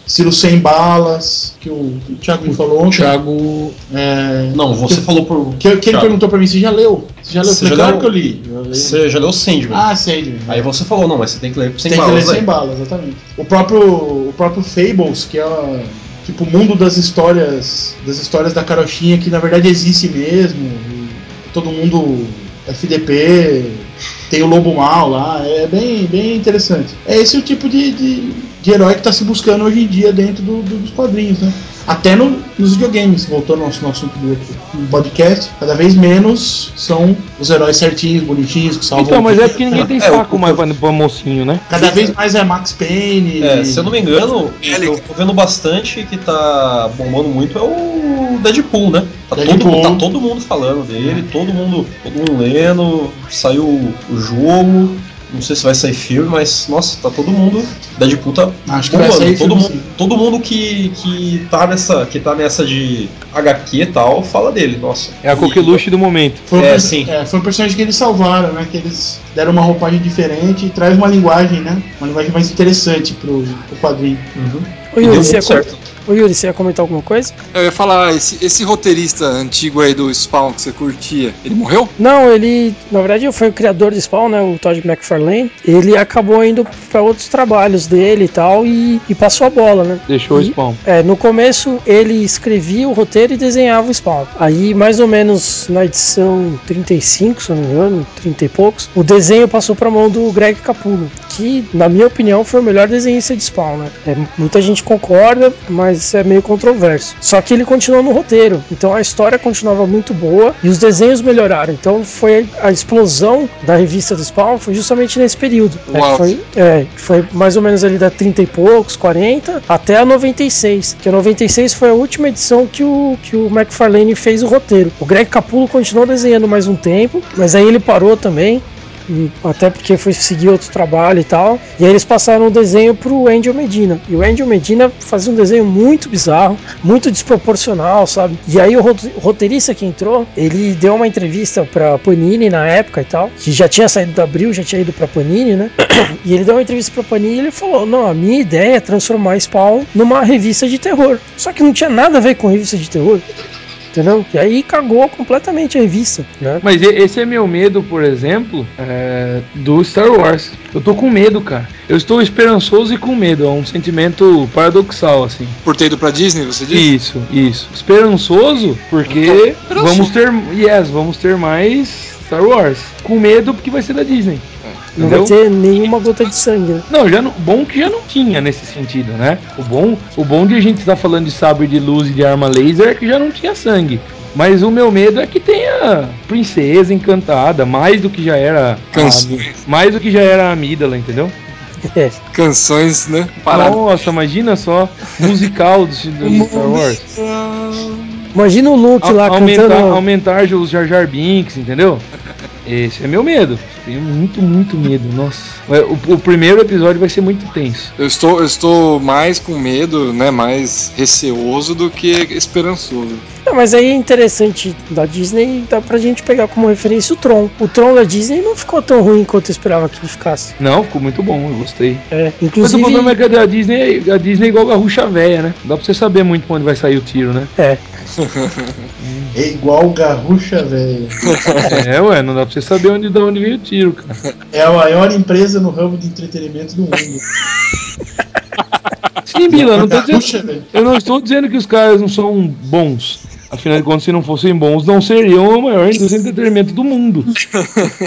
Speaker 5: estilo sem balas, que o, o Thiago me falou ontem.
Speaker 3: Thiago.
Speaker 5: É,
Speaker 3: Não, você falou por.
Speaker 5: que, que ele
Speaker 3: Thiago.
Speaker 5: perguntou pra mim, você já leu? Você já leu? Eu
Speaker 3: Você
Speaker 5: falei,
Speaker 3: já
Speaker 5: claro
Speaker 3: leu?
Speaker 5: que eu li.
Speaker 3: Você já leu Sandman.
Speaker 5: Ah, sei.
Speaker 3: Aí você falou, não, mas você tem que ler sem
Speaker 5: Tem que
Speaker 3: balas.
Speaker 5: ler sem bala, exatamente. O próprio, o próprio Fables, que é tipo o mundo das histórias, das histórias da carochinha que na verdade existe mesmo. todo mundo FDP, tem o lobo mal lá, é bem, bem interessante. É esse o tipo de, de, de herói que está se buscando hoje em dia dentro do- do- dos quadrinhos, né? Até no- nos videogames, voltando ao nosso, nosso assunto do outro podcast, cada vez menos são os heróis certinhos, bonitinhos, que salvam
Speaker 4: Então, mas é porque ninguém tem
Speaker 3: É,
Speaker 4: saco mais pra, pra mocinho, né?
Speaker 5: Cada vez mais é Max Payne.
Speaker 3: É, se eu não me engano, eu tô vendo bastante que tá bombando muito é o Deadpool, né? Tá,
Speaker 5: Deadpool.
Speaker 3: Todo, tá todo mundo falando dele, todo mundo, todo mundo lendo, saiu o jogo, não sei se vai sair filme, mas nossa, tá todo mundo. Deadpool tá
Speaker 5: Acho que vai sair
Speaker 3: todo,
Speaker 5: filme,
Speaker 3: mundo,
Speaker 5: sim.
Speaker 3: todo mundo que, que, tá nessa, que tá nessa de HQ e tal, fala dele, nossa.
Speaker 4: É a coqueluche do momento.
Speaker 5: Foi um,
Speaker 3: É, sim.
Speaker 5: é, foi um personagem que eles salvaram, né? Que eles deram uma roupagem diferente e traz uma linguagem, né? Uma linguagem mais interessante pro, pro quadrinho.
Speaker 3: Uhum.
Speaker 1: Ô
Speaker 3: E deu muito certo.
Speaker 1: Ô, Yuri, você ia comentar alguma coisa?
Speaker 2: Eu ia falar, esse, esse roteirista antigo aí do Spawn que você curtia, ele morreu?
Speaker 1: Não, ele, na verdade, foi o criador do Spawn, né, o Todd McFarlane. Ele acabou indo para outros trabalhos dele e tal e, e passou a bola, né?
Speaker 4: Deixou o
Speaker 1: E-
Speaker 4: spawn.
Speaker 1: É, no começo ele escrevia o roteiro e desenhava o Spawn. Aí, mais ou menos na edição 35, se eu não me engano, 30 e poucos, o desenho passou para mão do Greg Capullo, que, na minha opinião, foi o melhor desenhista de Spawn, né? É, muita gente concorda, mas é meio controverso. Só que ele continuou no roteiro, então a história continuava muito boa e os desenhos melhoraram. Então foi a explosão da revista do Spawn foi justamente nesse período. né, que foi é, foi mais ou menos ali da 30 e poucos, 40, até a 96. Que a 96 foi a última edição que o, que o McFarlane fez o roteiro. O Greg Capullo continuou desenhando mais um tempo, mas aí ele parou também. Até porque foi seguir outro trabalho e tal. E aí eles passaram o desenho pro Angel Medina. E o Angel Medina fazia um desenho muito bizarro, muito desproporcional, sabe? E aí o rote- o roteirista que entrou, ele deu uma entrevista pra Panini na época e tal, que já tinha saído da Abril, já tinha ido pra Panini, né? E ele deu uma entrevista pra Panini e ele falou: Não, a minha ideia é transformar Spawn numa revista de terror. Só que não tinha nada a ver com revista de terror. Entendeu? E aí cagou completamente a revista, né?
Speaker 4: Mas esse é meu medo, por exemplo, é, do Star Wars. Eu tô com medo, cara. Eu estou esperançoso e com medo. É um sentimento paradoxal, assim.
Speaker 2: Por ter ido pra Disney, você disse?
Speaker 4: Isso, isso. Esperançoso, porque
Speaker 2: Esperançoso.
Speaker 4: vamos ter. Yes, vamos ter mais Star Wars. Com medo porque vai ser da Disney.
Speaker 1: Não vai
Speaker 4: Entendeu?
Speaker 1: ter nenhuma gota de sangue, né?
Speaker 4: Não, já não, bom que já não tinha nesse sentido, né? O bom, o bom de a gente estar falando de sabre de luz e de arma laser é que já não tinha sangue. Mas o meu medo é que tenha princesa encantada, mais do que já era. a-
Speaker 2: Canções.
Speaker 4: mais do que já era a Amídala, entendeu?
Speaker 1: É.
Speaker 2: Canções, né? Parado.
Speaker 4: Nossa, imagina só, musical do, do Star Wars.
Speaker 1: Imagina o Luke
Speaker 4: A-
Speaker 1: lá
Speaker 4: aumentar,
Speaker 1: cantando.
Speaker 4: aumentar os Jar Jar Binks, entendeu? Esse é meu medo. Tenho muito, muito medo. Nossa. O, o primeiro episódio vai ser muito tenso.
Speaker 2: Eu estou, eu estou mais com medo, né? Mais receoso do que esperançoso.
Speaker 1: Não, mas aí é interessante da Disney, dá pra gente pegar como referência o Tron. O Tron da Disney não ficou tão ruim quanto eu esperava que ele ficasse.
Speaker 4: Não, ficou muito bom, eu gostei.
Speaker 1: É,
Speaker 4: Mas o
Speaker 1: inclusive.
Speaker 4: problema é que a Disney, a Disney é igual a ruxa velha, né? Não dá pra você saber muito pra onde vai sair o tiro, né?
Speaker 1: É,
Speaker 5: É igual garrucha, velho.
Speaker 4: É, ué, não dá pra você saber onde, de onde veio o tiro, cara.
Speaker 5: É a maior empresa no ramo de entretenimento do mundo.
Speaker 4: Sim, Bila, não tô dizendo, eu não estou dizendo que os caras não são bons. Afinal de contas, se não fossem bons, não seriam a maior indústria de entretenimento do mundo.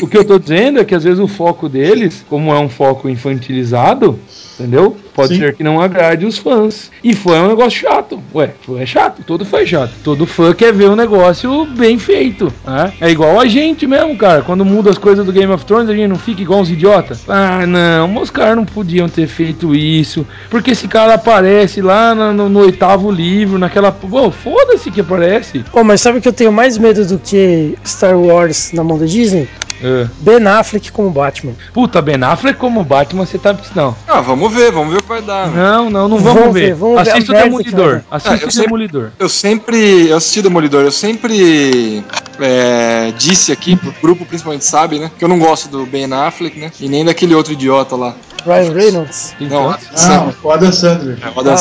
Speaker 4: O que eu tô dizendo é que às vezes o foco deles, como é um foco infantilizado, entendeu? Pode
Speaker 5: Sim.
Speaker 4: ser que não agrade os fãs. E fã é um negócio chato. Ué, fã é chato, todo fã é chato. Todo fã quer ver um negócio bem feito. Né? É igual a gente mesmo, cara. Quando muda as coisas do Game of Thrones, a gente não fica igual uns idiotas. Ah, não, os caras não podiam ter feito isso. Porque esse cara aparece lá na- no, no oitavo livro, naquela. Pô, foda-se que aparece.
Speaker 1: Pô, mas sabe o que eu tenho mais medo do que Star Wars na mão da Disney?
Speaker 4: É.
Speaker 1: Ben Affleck como Batman.
Speaker 4: Puta, Ben Affleck como Batman, você tá. Não.
Speaker 2: Ah, vamos ver, vamos ver o que vai dar. né?
Speaker 4: Não, não, não vamos,
Speaker 1: Vamos
Speaker 4: ver.
Speaker 1: ver, vamos ver
Speaker 4: Assista o
Speaker 1: merda que
Speaker 4: Demolidor.
Speaker 2: Ah,
Speaker 4: Assista
Speaker 2: eu
Speaker 4: o Demolidor.
Speaker 2: Eu sempre. Eu assisti Demolidor, eu sempre é, disse aqui, pro grupo principalmente sabe, né? Que eu não gosto do Ben Affleck, né? E nem daquele outro idiota lá.
Speaker 1: Ryan Reynolds.
Speaker 2: Não,
Speaker 4: Então,
Speaker 5: Não, o Adam Sandler.
Speaker 2: é, o Adam-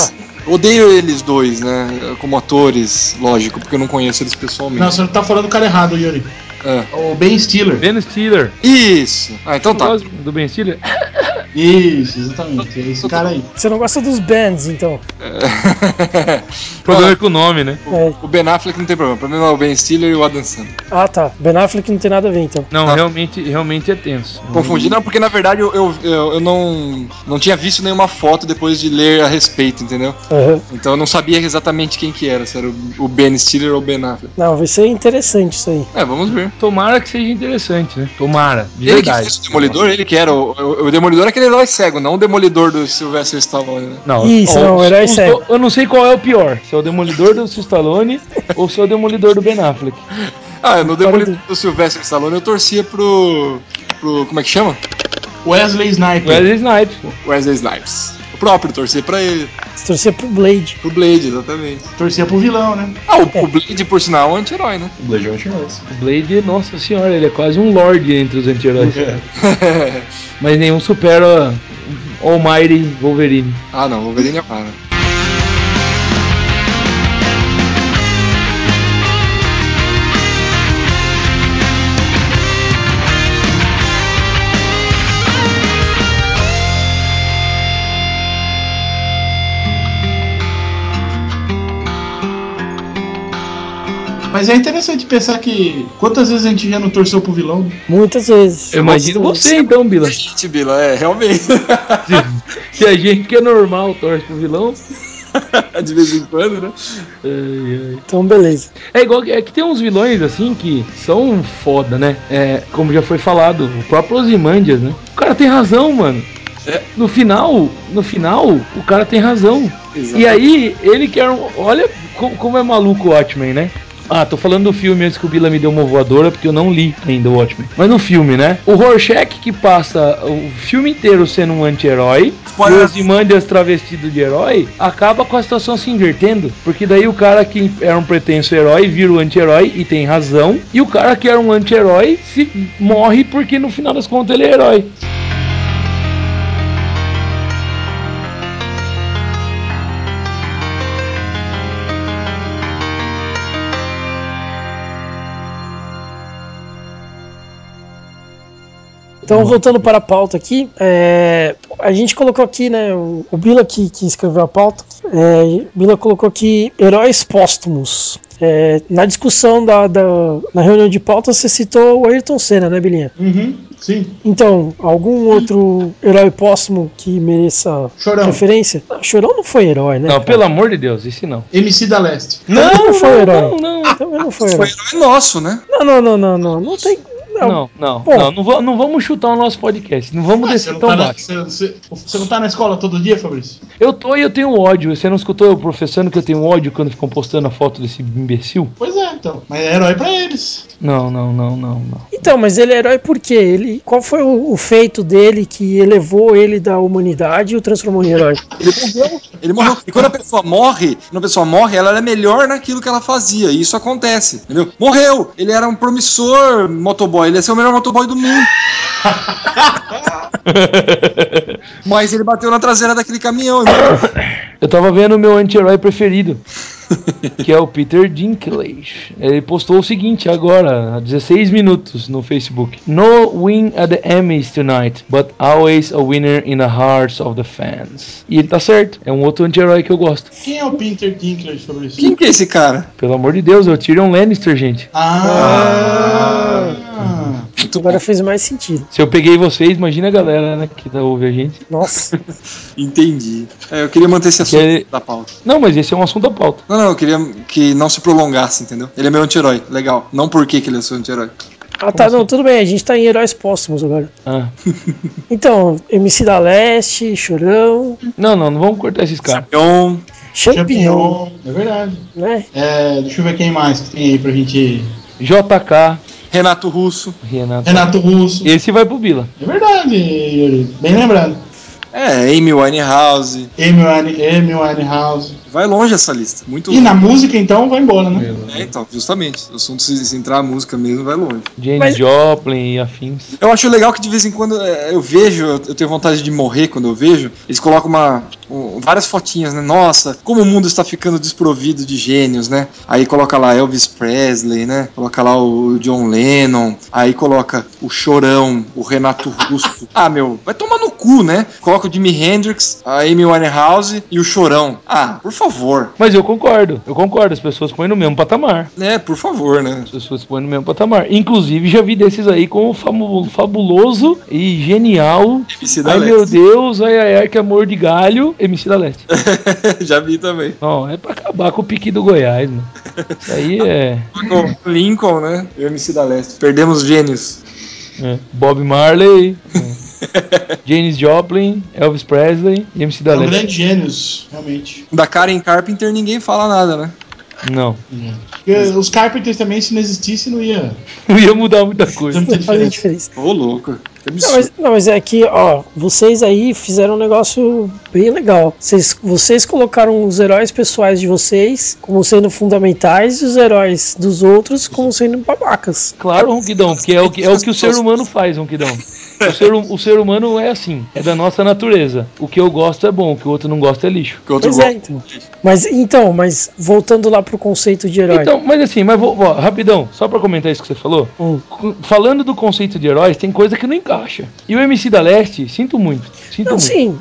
Speaker 2: Odeio eles dois, né? Como atores, lógico, porque eu não conheço eles pessoalmente.
Speaker 5: Não, você não tá falando do cara errado, Yuri.
Speaker 2: Ah.
Speaker 5: O Ben Stiller.
Speaker 4: Ben Stiller.
Speaker 2: Isso! Ah, então tá.
Speaker 4: do Ben Stiller?
Speaker 5: Isso, exatamente. É esse cara aí.
Speaker 1: Você não gosta dos bands, então.
Speaker 4: O problema é com o nome, né?
Speaker 1: É.
Speaker 2: o Ben Affleck não tem problema. O problema é o Ben Stiller e o Adam Sandler.
Speaker 1: Ah, tá. Ben Affleck não tem nada a ver, então.
Speaker 4: Não,
Speaker 2: Tá.
Speaker 4: realmente, realmente é tenso.
Speaker 2: Confundi, não, porque na verdade eu, eu, eu, eu não, não tinha visto nenhuma foto depois de ler a respeito, entendeu?
Speaker 1: Aham.
Speaker 2: Então eu não sabia exatamente quem que era, se era o, o Ben Stiller ou o Ben Affleck.
Speaker 1: Não, vai ser interessante isso aí.
Speaker 2: É, vamos ver.
Speaker 4: Tomara que seja interessante, né? Tomara, de
Speaker 2: Ele que
Speaker 4: verdade.
Speaker 2: fez o Demolidor, ele que era o, o, o Demolidor é aquele herói cego, não o Demolidor do Sylvester Stallone, né?
Speaker 4: Não,
Speaker 1: Isso, não, o herói cego.
Speaker 4: Eu não sei qual é o pior, se é o Demolidor do Stallone ou se é o Demolidor do Ben Affleck.
Speaker 2: Ah, no Demolidor do Sylvester Stallone eu torcia pro. pro. como é que chama?
Speaker 5: Wesley Sniper.
Speaker 4: Wesley Snipes.
Speaker 2: Wesley Snipes. O próprio, torcia pra ele.
Speaker 1: Se torcer pro Blade.
Speaker 2: Pro Blade, exatamente.
Speaker 5: Torcia pro vilão, né?
Speaker 2: Ah, o, o Blade, por sinal, é um anti-herói, né?
Speaker 3: O Blade é um anti-heróis.
Speaker 4: O Blade, nossa senhora, ele é quase um lord entre os anti-heróis. Mas nenhum supera Almighty Wolverine.
Speaker 2: ah, não, Wolverine é para.
Speaker 5: Mas é interessante pensar que quantas vezes a gente já não torceu pro vilão?
Speaker 1: Muitas vezes.
Speaker 4: Eu imagino
Speaker 1: Muitas
Speaker 4: você então, Bila.
Speaker 2: Gente, Bila, é, realmente.
Speaker 4: Se a gente que é normal torce pro vilão.
Speaker 2: De vez em quando, né?
Speaker 4: ai, ai.
Speaker 1: Então, beleza.
Speaker 4: É igual que- é que tem uns vilões assim que são foda, né? É, como já foi falado, o próprio Ozymandias, né? O cara tem razão, mano.
Speaker 2: É.
Speaker 4: No final, no final, o cara tem razão.
Speaker 2: Exato.
Speaker 4: E aí, ele quer. um- Olha como, como é maluco o Watchmen, né? Ah, tô falando do filme antes que o Bila me deu uma voadora, porque eu não li ainda o Watchmen. Mas no filme, né? O Rorschach que passa o filme inteiro sendo um anti-herói, e
Speaker 2: Spoiler.
Speaker 4: o Ozymandias travestido de herói, acaba com a situação se invertendo. Porque daí o cara que era um pretenso herói vira o anti-herói e tem razão. E o cara que era um anti-herói se morre porque no final das contas ele é herói.
Speaker 1: Então, voltando para a pauta aqui, é, a gente colocou aqui, né, o, o Bila que, que escreveu a pauta, é, Bila colocou aqui heróis póstumos. É, na discussão da, da- na reunião de pauta, você citou o Ayrton Senna, né, Bilinha?
Speaker 5: Uhum, sim.
Speaker 1: Então, algum outro herói póstumo que mereça
Speaker 5: Chorão.
Speaker 1: referência? Não, Chorão não foi herói, né?
Speaker 4: Não,
Speaker 1: cara?
Speaker 4: pelo amor de Deus, esse não.
Speaker 5: MC da Leste.
Speaker 1: Também não foi herói.
Speaker 4: Não, não,
Speaker 1: Também não foi
Speaker 2: Foi
Speaker 1: herói.
Speaker 2: herói nosso, né?
Speaker 1: Não, não, não, não, não. Não tem. Não.
Speaker 4: não, não,
Speaker 1: Bom.
Speaker 4: não, não, não vamos chutar o nosso podcast, não vamos
Speaker 5: você,
Speaker 4: descer
Speaker 5: não
Speaker 4: tão
Speaker 5: tá na,
Speaker 4: baixo.
Speaker 5: você, você- você não tá na escola todo dia, Fabrício?
Speaker 4: Eu tô e eu tenho ódio. Você não escutou eu professando que eu tenho ódio quando ficam postando a foto desse imbecil?
Speaker 5: Pois é, então. Mas é herói pra eles.
Speaker 4: Não, não, não, não, não.
Speaker 1: Então, mas ele é herói por quê? Ele, qual foi o, o feito dele que elevou ele da humanidade e o transformou em herói?
Speaker 2: Ele morreu. Ele morreu. E quando a pessoa morre, quando a pessoa morre, ela é melhor naquilo que ela fazia. E isso acontece, entendeu? Morreu. Ele era um promissor motoboy. Ele ia ser o melhor motoboy do mundo. Mas ele bateu na traseira daquele caminhão.
Speaker 4: Eu tava vendo o meu anti-herói preferido, que é o Peter Dinklage. Ele postou o seguinte agora, há 16 minutos no Facebook: No win at the Emmys tonight, but always a winner in the hearts of the fans. E ele tá certo, é um outro anti-herói que eu gosto.
Speaker 5: Quem é o Peter Dinklage, Fabrício?
Speaker 2: Quem que é esse cara?
Speaker 4: Pelo amor de Deus, é o Tyrion Lannister, gente.
Speaker 5: Ah!
Speaker 2: Muito
Speaker 1: Agora
Speaker 2: bom.
Speaker 1: fez mais sentido.
Speaker 4: Se eu peguei vocês, imagina a galera né, que tá ouve a gente.
Speaker 1: Nossa.
Speaker 2: Entendi. É, eu queria manter esse assunto
Speaker 4: ele-
Speaker 2: da pauta.
Speaker 4: Não, mas esse é um assunto da pauta.
Speaker 2: Não, não, eu queria que não se prolongasse, entendeu? Ele é meu anti-herói. Legal. Não por que que ele é seu anti-herói.
Speaker 1: Ah, tá, não, tudo bem, a gente tá em heróis póstumos agora.
Speaker 4: Ah.
Speaker 1: Então, MC da Leste, Chorão,
Speaker 4: Não, não, não vamos cortar esses caras.
Speaker 1: Champignon,
Speaker 5: Champignon. É verdade.
Speaker 1: né?
Speaker 5: É, deixa eu ver quem mais que tem aí pra gente.
Speaker 4: JK,
Speaker 2: Renato Russo.
Speaker 4: Renato.
Speaker 5: Renato Russo.
Speaker 4: Esse vai pro Bila.
Speaker 5: É verdade, Yuri. Bem lembrado.
Speaker 2: É, Amy Winehouse.
Speaker 5: Amy Wine- Amy Winehouse.
Speaker 2: Vai longe essa lista. Muito
Speaker 5: E
Speaker 2: longe.
Speaker 5: na música, então, vai embora, né?
Speaker 2: É, então, justamente. O assunto, se, entrar a música mesmo, vai longe.
Speaker 4: James
Speaker 1: Mas-
Speaker 4: Joplin e afins.
Speaker 2: Eu acho legal que de vez em quando é, eu vejo, eu eu tenho vontade de morrer quando eu vejo, eles colocam uma, um- várias fotinhas, né? Nossa, como o mundo está ficando desprovido de gênios, né? Aí coloca lá Elvis Presley, né? Coloca lá o John Lennon, aí coloca o Chorão, o Renato Russo. Ah, meu, vai tomar no cu, né? Coloca o Jimi Hendrix, a Amy Winehouse e o Chorão. Ah, por favor.
Speaker 4: Mas eu concordo, eu concordo, as pessoas põem no mesmo patamar.
Speaker 2: né? por favor, né?
Speaker 4: As pessoas põem no mesmo patamar. Inclusive, já vi desses aí com o fabuloso e genial.
Speaker 2: MC da
Speaker 4: Ai
Speaker 2: Leste.
Speaker 4: meu Deus, ai ai ai, que amor de galho, MC da Leste.
Speaker 2: Já vi também.
Speaker 4: Não, é pra acabar com o pique do Goiás, mano. Isso aí é,
Speaker 2: Lincoln, né? E o MC da Leste. Perdemos gênios.
Speaker 4: é. Bob Marley, é. Janis Joplin, Elvis Presley e MC da
Speaker 5: São
Speaker 4: Leste.
Speaker 5: grandes gênios, realmente.
Speaker 2: Da Karen Carpenter ninguém fala nada, né?
Speaker 4: Não,
Speaker 5: Porque os Carpenters também, se não existisse, não ia
Speaker 4: não ia mudar muita coisa.
Speaker 5: fazer
Speaker 1: Não faz
Speaker 5: diferença.
Speaker 1: diferença.
Speaker 2: Ô, louco.
Speaker 1: Não mas, não, mas é que, ó, vocês aí fizeram um negócio bem legal. Vocês, vocês colocaram os heróis pessoais de vocês como sendo fundamentais e os heróis dos outros como sendo babacas.
Speaker 4: Claro, Ronquidão, porque é o que, é o que o ser humano faz, Ronquidão. O ser, hu- o ser humano é assim, é da nossa natureza. O que eu gosto é bom, o que o outro não gosta é lixo.
Speaker 2: Que outro
Speaker 1: Pois é,
Speaker 2: gosta.
Speaker 1: então. Mas então, mas voltando lá pro conceito de herói.
Speaker 4: Então, mas assim, mas vou, vou- rapidão, só pra comentar isso que você falou.
Speaker 1: Hum.
Speaker 4: Falando do conceito de heróis, tem coisa que não encaixa. E o MC da Leste, sinto muito. Sinto
Speaker 1: Não,
Speaker 4: muito.
Speaker 1: sim.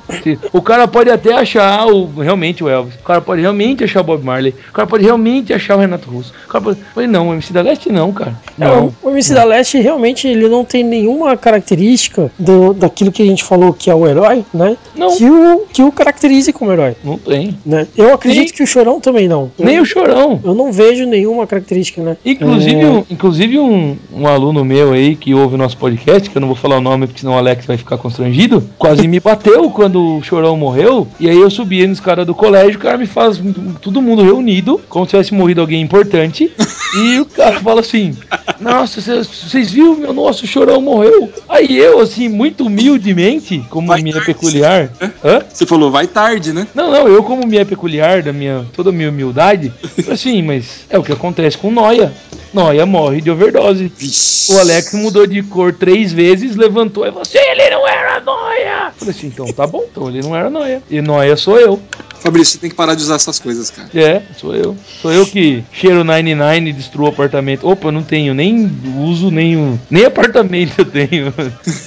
Speaker 4: O cara pode até achar o, realmente o Elvis. O cara pode realmente achar o Bob Marley. O cara pode realmente achar o Renato Russo. O cara pode... Mas não, o MC da Leste não, cara. Não.
Speaker 1: Não, o MC da Leste realmente ele não tem nenhuma característica do, daquilo que a gente falou que é o herói, né?
Speaker 4: Não.
Speaker 1: Que o, que o caracterize como herói,
Speaker 4: Não tem.
Speaker 1: né? Eu acredito
Speaker 4: Nem-
Speaker 1: que o Chorão também não.
Speaker 4: Nem o Chorão.
Speaker 1: Eu não vejo nenhuma característica, né?
Speaker 4: Inclusive,
Speaker 1: É.
Speaker 4: um, inclusive um, um aluno meu aí que ouve o nosso podcast, que eu não vou falar o nome porque senão o Alex vai ficar constrangido, quase me bateu quando o Chorão morreu. E aí eu subi nos caras do colégio, o cara me faz todo mundo reunido, como se tivesse morrido alguém importante. E o cara fala assim: Nossa, vocês viram? Meu nosso Chorão morreu. Aí eu, assim, muito humildemente, como
Speaker 2: Vai
Speaker 4: é
Speaker 2: tarde.
Speaker 4: peculiar. Hã?
Speaker 2: Você falou, vai tarde, né?
Speaker 4: Não, não, eu como é peculiar da minha toda a minha humildade, assim, mas é o que acontece com Noia. Noia morre de overdose.
Speaker 2: Vixe.
Speaker 4: O Alex mudou de cor três vezes, levantou e falou assim, ele não era Noia. Falei assim, então tá bom, então ele não era Noia. E Noia sou eu.
Speaker 2: Fabrício, você tem que parar de usar essas coisas, cara.
Speaker 4: É, sou eu. Sou eu que cheiro 99 e destruo o apartamento. Opa, eu não tenho nem uso nenhum. Nem apartamento eu tenho.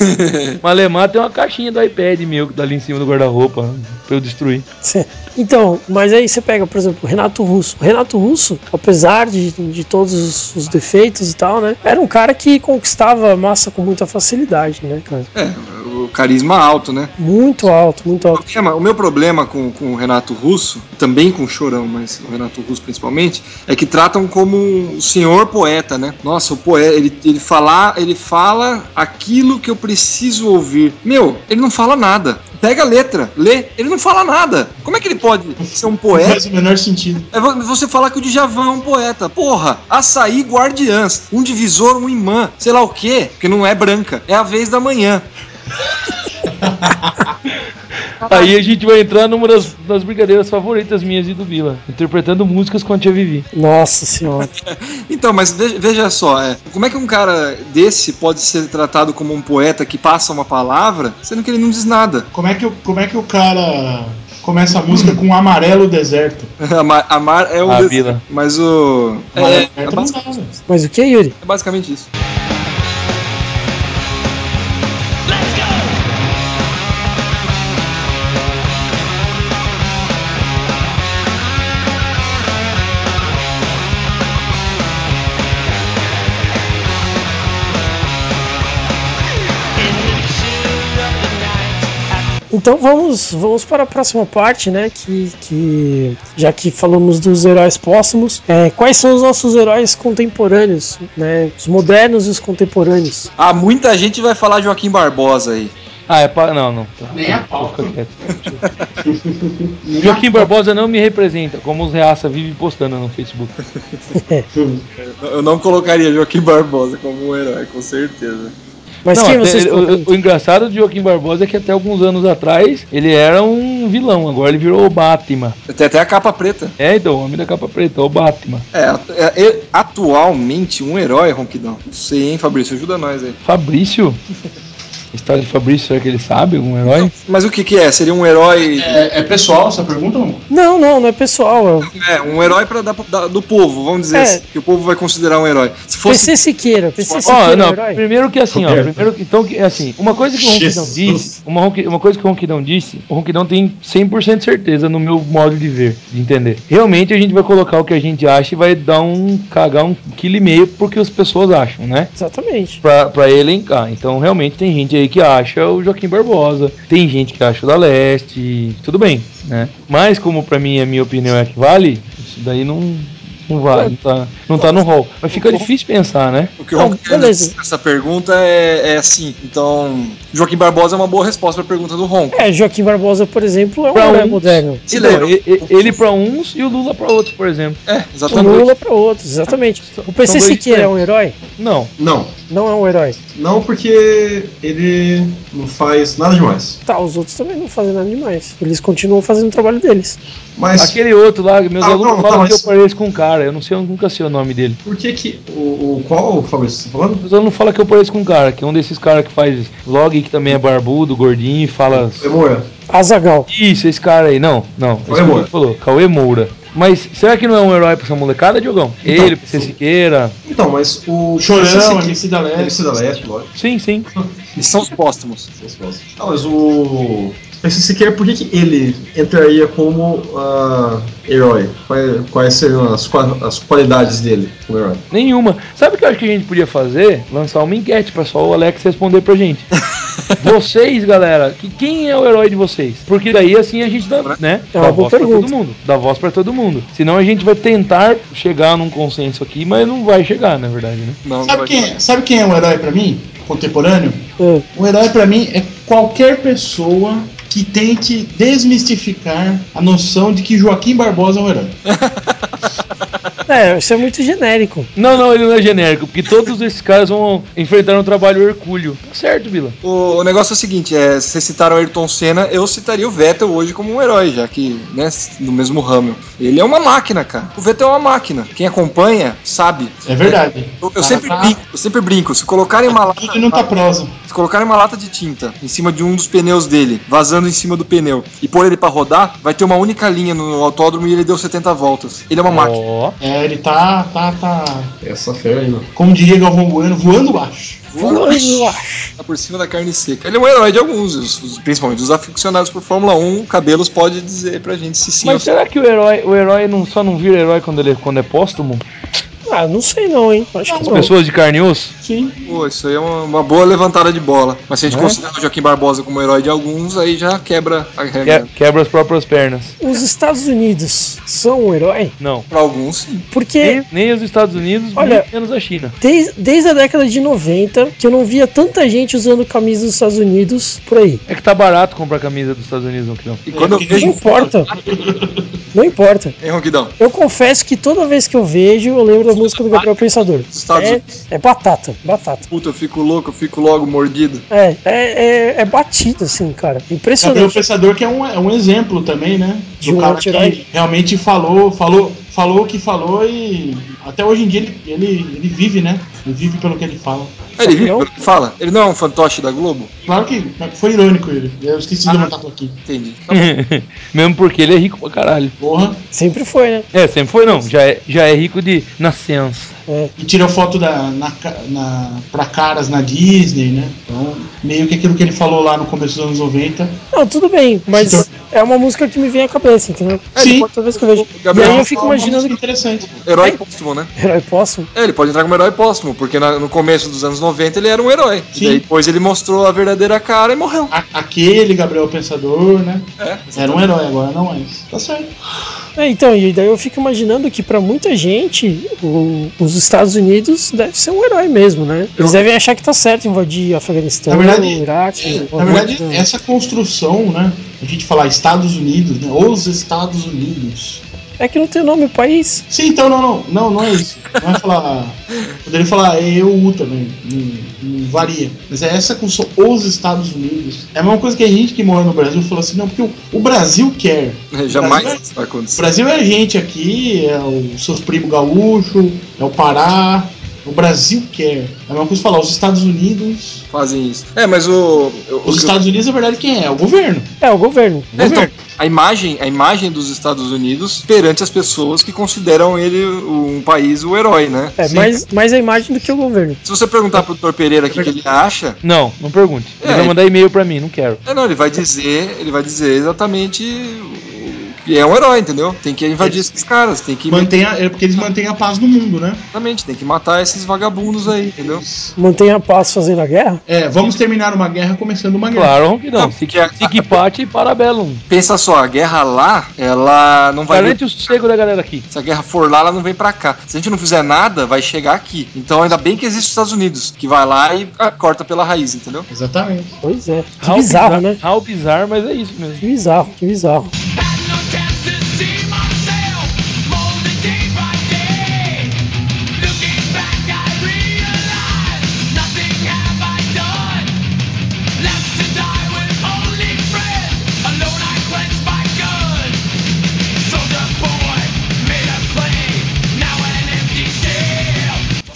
Speaker 4: Malemar tem uma caixinha do iPad meu que tá ali em cima do guarda-roupa pra eu destruir.
Speaker 1: Então, mas aí você pega, por exemplo, o Renato Russo. O Renato Russo, apesar de, de todos os, os defeitos e tal, né? Era um cara que conquistava a massa com muita facilidade, né, cara?
Speaker 2: É, o carisma alto, né?
Speaker 1: Muito alto, muito
Speaker 2: O
Speaker 1: alto.
Speaker 2: problema- O meu problema com, com o Renato Russo, também com o Chorão, mas o Renato Russo principalmente, é que tratam como o senhor poeta, né? Nossa, o poeta, ele, ele, fala, ele fala aquilo que eu preciso ouvir. Meu, ele não fala nada. Pega a letra, lê, ele não fala nada. Como é que ele pode ser um
Speaker 5: Não
Speaker 2: poeta?
Speaker 5: faz o menor sentido.
Speaker 2: É vo- você falar que o Djavan é um poeta. Porra, açaí guardiãs, um divisor, um imã, sei lá o quê, porque não é branca. É a vez da manhã.
Speaker 4: Aí a gente vai entrar numa das, das brincadeiras favoritas minhas e do Vila, interpretando músicas com a Tia Vivi.
Speaker 1: Nossa senhora.
Speaker 2: Então, mas veja, veja só, é, como é que um cara desse pode ser tratado como um poeta que passa uma palavra, sendo que ele não diz nada?
Speaker 5: Como é que, o- como é que o cara começa a música com amarelo deserto?
Speaker 2: Amar, amar é o.
Speaker 4: Ah,
Speaker 2: des-
Speaker 4: Vila.
Speaker 2: Mas o. É, é,
Speaker 5: dá, velho.
Speaker 1: Mas o que, Yuri?
Speaker 2: é basicamente isso.
Speaker 1: Então vamos, vamos para a próxima parte, né? Que, que já que falamos dos heróis póstumos, é, quais são os nossos heróis contemporâneos, né? Os modernos e os contemporâneos.
Speaker 2: Ah, muita gente vai falar Joaquim Barbosa aí.
Speaker 4: Ah, é pa... Não, não.
Speaker 5: Nem a pau.
Speaker 4: Joaquim Barbosa não me representa, como os reaça vive postando no Facebook.
Speaker 2: Eu não colocaria Joaquim Barbosa como um herói, com certeza.
Speaker 1: Mas
Speaker 4: Não,
Speaker 1: quem
Speaker 4: até-
Speaker 1: vocês
Speaker 4: o, o engraçado do Joaquim Barbosa é que até alguns anos atrás ele era um vilão, agora ele virou o Batman.
Speaker 2: Tem até a capa preta.
Speaker 4: É, então, o homem da capa preta, o Batman.
Speaker 2: É, é, é, atualmente um herói, Ronquidão. Não sei, hein, Fabrício? Ajuda nós aí.
Speaker 4: Fabrício? A história de Fabrício, será que ele sabe? Algum herói?
Speaker 2: Mas o que que é? Seria um herói...
Speaker 5: É, é pessoal essa pergunta? não?
Speaker 1: Não, não, não é pessoal. É
Speaker 2: É, um herói pra dar, da- do povo, vamos dizer
Speaker 1: É.
Speaker 2: assim, que o povo vai considerar um herói. Se fosse
Speaker 1: PC Siqueira. PC
Speaker 2: Ó,
Speaker 1: Siqueira é
Speaker 4: não,
Speaker 1: um herói.
Speaker 4: primeiro que assim, ó, primeiro que, então, que, assim, uma coisa que o Ronquidão
Speaker 3: Jesus.
Speaker 4: disse, uma, ronqui- uma coisa que o Ronquidão disse, o Ronquidão tem 100% de certeza no meu modo de ver, de entender. Realmente a gente vai colocar o que a gente acha e vai dar um, cagar um quilo e meio porque as pessoas acham, né?
Speaker 1: Exatamente.
Speaker 4: Pra, pra elencar. Então, realmente, tem gente aí que acha o Joaquim Barbosa, tem gente que acha o da Leste, tudo bem, né? Mas, como pra mim a minha opinião é que vale, isso daí não, não vale, não tá, não tá no rol. Mas fica difícil pensar, né?
Speaker 2: O que o
Speaker 1: Não,
Speaker 2: Ron quer
Speaker 1: beleza.
Speaker 2: nessa pergunta é, é assim. Então, Joaquim Barbosa é uma boa resposta pra pergunta do Ron.
Speaker 1: É, Joaquim Barbosa, por exemplo, é um
Speaker 4: Pra uns.
Speaker 1: moderno.
Speaker 4: Então, ele pra uns e o Lula pra outros, por exemplo.
Speaker 2: É,
Speaker 1: O
Speaker 2: exatamente.
Speaker 1: Lula para outros, exatamente. O PC Siqueira é um herói?
Speaker 4: Não.
Speaker 3: Não.
Speaker 1: Não é um herói.
Speaker 3: Não porque ele não faz nada demais.
Speaker 1: Tá, os outros também não fazem nada demais. Eles continuam fazendo o trabalho deles.
Speaker 3: Mas
Speaker 4: Aquele outro lá, meus
Speaker 3: Ah,
Speaker 4: alunos
Speaker 3: não,
Speaker 4: falam
Speaker 3: tá,
Speaker 4: que eu
Speaker 3: mas-
Speaker 4: pareço com um cara. Eu não sei, eu nunca sei o nome dele.
Speaker 3: por que que o, o qual Fabrício você tá falando?
Speaker 4: Alunos falam que eu pareço com um cara, que é um desses caras que faz vlog, que também é barbudo, gordinho e fala.
Speaker 3: Demora.
Speaker 1: Azagal.
Speaker 4: Isso, esse cara aí. Não, não.
Speaker 3: Cauê Moura.
Speaker 4: ele falou, Cauê Moura. Mas será que não é um herói pra essa molecada, Diogão? Ele, PC Siqueira.
Speaker 3: Então, mas o
Speaker 5: Chorão, MC da Leste.
Speaker 3: MC da Leste, lógico.
Speaker 4: Sim, sim.
Speaker 2: E são os póstumos.
Speaker 3: Não, mas o PC Siqueira, por que, que ele entraria como ah, herói? Quais, quais seriam as, as qualidades dele como herói?
Speaker 4: Nenhuma. Sabe o que eu acho que a gente podia fazer? Lançar uma enquete pra só o Alex responder pra gente. vocês, galera, que, quem é o herói de vocês? Porque daí assim a gente dá, né?
Speaker 1: É
Speaker 4: dá voz pra
Speaker 1: pergunta.
Speaker 4: todo mundo. Dá voz pra todo mundo. Senão a gente vai tentar chegar num consenso aqui, mas não vai chegar, na verdade, né?
Speaker 2: Não, não
Speaker 5: Sabe
Speaker 2: vai-
Speaker 5: quem, é- sabe quem é um herói pra mim? Contemporâneo?
Speaker 1: É.
Speaker 5: Um herói pra mim é qualquer pessoa que tente desmistificar a noção de que Joaquim Barbosa é um herói.
Speaker 1: É, isso é muito genérico.
Speaker 4: Não, não, ele não é genérico, porque todos esses caras vão enfrentar um trabalho hercúleo. Tá certo, Vila.
Speaker 2: O, o negócio é o seguinte, é, vocês citaram o Ayrton Senna, eu citaria o Vettel hoje como um herói, já que, né, no mesmo ramo. Ele é uma máquina, cara. O Vettel é uma máquina. Quem acompanha sabe.
Speaker 5: É verdade.
Speaker 2: Eu, eu
Speaker 5: Cara,
Speaker 2: sempre
Speaker 5: tá-
Speaker 2: brinco, eu sempre brinco. Se colocarem uma lata,
Speaker 5: Tudo não tá prosa.
Speaker 2: se colocarem uma lata de tinta em cima de um dos pneus dele, vazando em cima do pneu, e pôr ele pra rodar, vai ter uma única linha no autódromo e ele deu 70 voltas. Ele é uma máquina.
Speaker 4: Ó.
Speaker 5: É, ele tá, tá, tá,
Speaker 3: Essa fera aí, não.
Speaker 5: como diria Galvão Bueno, voando baixo.
Speaker 2: Tá por cima da carne seca. Ele é um herói de alguns, os- os- principalmente os aficionados por Fórmula 1. O Cabelos pode dizer pra gente se sim
Speaker 4: Mas
Speaker 2: se
Speaker 4: será que o herói, o herói não, só não vira herói quando, ele, quando é póstumo?
Speaker 1: Ah, não sei não, hein? Acho que
Speaker 4: As
Speaker 1: não.
Speaker 4: pessoas de carne e osso?
Speaker 5: Sim.
Speaker 2: Pô, isso aí é uma, uma boa levantada de bola. Mas se a gente
Speaker 4: É?
Speaker 2: considera o Joaquim Barbosa como herói de alguns, aí já quebra a regra.
Speaker 4: Que- quebra as próprias pernas.
Speaker 1: Os Estados Unidos são um herói?
Speaker 4: Não.
Speaker 2: Pra alguns, sim.
Speaker 1: Porque
Speaker 4: Nem, nem os Estados Unidos,
Speaker 1: Olha-
Speaker 4: menos a China.
Speaker 1: desde, desde a década de 90 que eu não via tanta gente usando camisa dos Estados Unidos por aí.
Speaker 4: É que tá barato comprar camisa dos Estados Unidos, não que não.
Speaker 2: E quando eu
Speaker 5: porque
Speaker 1: Não
Speaker 2: vejo.
Speaker 1: importa. Não importa.
Speaker 2: Hein, Ronquidão?
Speaker 1: Eu confesso que toda vez que eu vejo, eu lembro da música do Gabriel Pensador. É, é batata, batata.
Speaker 2: Puta, eu fico louco, eu fico logo mordido.
Speaker 1: É, é, é, é batido, assim, cara.
Speaker 5: Gabriel
Speaker 1: Impressionante.
Speaker 5: Pensador que é um, é um exemplo também, né?
Speaker 1: De
Speaker 5: Do
Speaker 1: um
Speaker 5: cara que realmente falou, falou, falou o que falou e até hoje em dia ele, ele, ele vive, né? Ele vive pelo que ele fala.
Speaker 2: É, ele
Speaker 1: que
Speaker 2: que fala. Ele não é um fantoche da Globo?
Speaker 5: Claro que foi irônico ele. Eu esqueci
Speaker 1: Ah.
Speaker 5: de levantar aqui.
Speaker 2: Entendi.
Speaker 4: Mesmo porque ele é rico pra caralho.
Speaker 5: Porra.
Speaker 1: Sempre foi, né?
Speaker 4: É, sempre foi não. Já é, já é rico de nascença.
Speaker 1: É.
Speaker 5: E tirou foto da, na, na, pra caras na Disney, né? Então, meio que aquilo que ele falou lá no começo dos anos 90.
Speaker 1: Não, tudo bem, mas
Speaker 5: Então-
Speaker 1: é uma música que me vem à cabeça, entendeu?
Speaker 5: Sim.
Speaker 1: Toda vez que eu vejo.
Speaker 2: Gabriel
Speaker 1: e aí eu fico imaginando
Speaker 5: música interessante.
Speaker 2: Herói póstumo, né?
Speaker 1: Herói póstumo.
Speaker 2: É, ele pode entrar como herói póstumo, porque na- no começo dos anos 90 ele era um herói.
Speaker 5: Sim.
Speaker 2: E daí depois ele mostrou a verdadeira cara e morreu.
Speaker 5: A- aquele Gabriel Pensador, né?
Speaker 2: É,
Speaker 5: Era um herói, agora não mais. Tá certo.
Speaker 1: É, então, e daí eu fico imaginando que pra muita gente, o- os Estados Unidos deve ser um herói mesmo, né? Eles devem achar que tá certo invadir Afeganistão,
Speaker 5: Na verdade,
Speaker 1: Iraque.
Speaker 5: Na verdade, essa construção, né? A gente falar Estados Unidos, né? Os Estados Unidos.
Speaker 1: É que não tem nome o país.
Speaker 5: Sim, então não, não, não, não é isso. Não é falar. Poderia falar EU também. Não, não varia. Mas é essa com os Estados Unidos. É a mesma coisa que a gente que mora no Brasil falou assim, não, porque o, o Brasil quer. O
Speaker 2: Jamais
Speaker 5: Brasil
Speaker 2: isso vai
Speaker 5: O
Speaker 2: acontecer.
Speaker 5: Brasil é a gente aqui, é os seus primos gaúcho, é o Pará. O Brasil quer. É a mesma coisa falar, os Estados Unidos.
Speaker 2: Fazem isso. É, mas o. o-
Speaker 5: Os
Speaker 2: o-
Speaker 5: Estados Unidos, na verdade, quem é? É o governo.
Speaker 1: É, o governo.
Speaker 5: O
Speaker 2: É, então,
Speaker 5: governo.
Speaker 2: A imagem, a imagem dos Estados Unidos perante as pessoas que consideram ele um país o herói, né?
Speaker 1: É,
Speaker 5: Sim.
Speaker 1: mais, mais a imagem do que o governo.
Speaker 2: Se você perguntar pro Dr. Pereira o que, que ele acha,
Speaker 4: Não, não pergunte. Ele
Speaker 2: É.
Speaker 4: vai mandar e-mail pra mim, não quero.
Speaker 2: é, não, ele vai dizer, ele vai dizer exatamente que é um herói, entendeu? Tem que invadir esses caras, tem que
Speaker 5: Mantém a- é porque eles mantêm a paz no mundo, né?
Speaker 2: exatamente, tem que matar esses vagabundos aí, entendeu?
Speaker 1: Mantenha a paz fazendo a guerra?
Speaker 5: É, vamos terminar uma guerra começando uma guerra.
Speaker 4: Claro que
Speaker 2: Ah,
Speaker 4: não.
Speaker 2: porque a-
Speaker 4: Siquipate e Parabellum.
Speaker 2: Pensa só, a guerra lá, ela não vai
Speaker 4: Garante o sossego da galera aqui.
Speaker 2: Se a guerra for lá, ela não vem pra cá. Se a gente não fizer nada, vai chegar aqui. Então ainda bem que existe os Estados Unidos, que vai lá e ah, corta pela raiz, entendeu?
Speaker 5: Exatamente.
Speaker 1: Pois é. Que
Speaker 4: How
Speaker 1: bizarro,
Speaker 4: bizar-
Speaker 1: né?
Speaker 4: How bizarro, mas é isso mesmo.
Speaker 1: Que bizarro, que bizarro.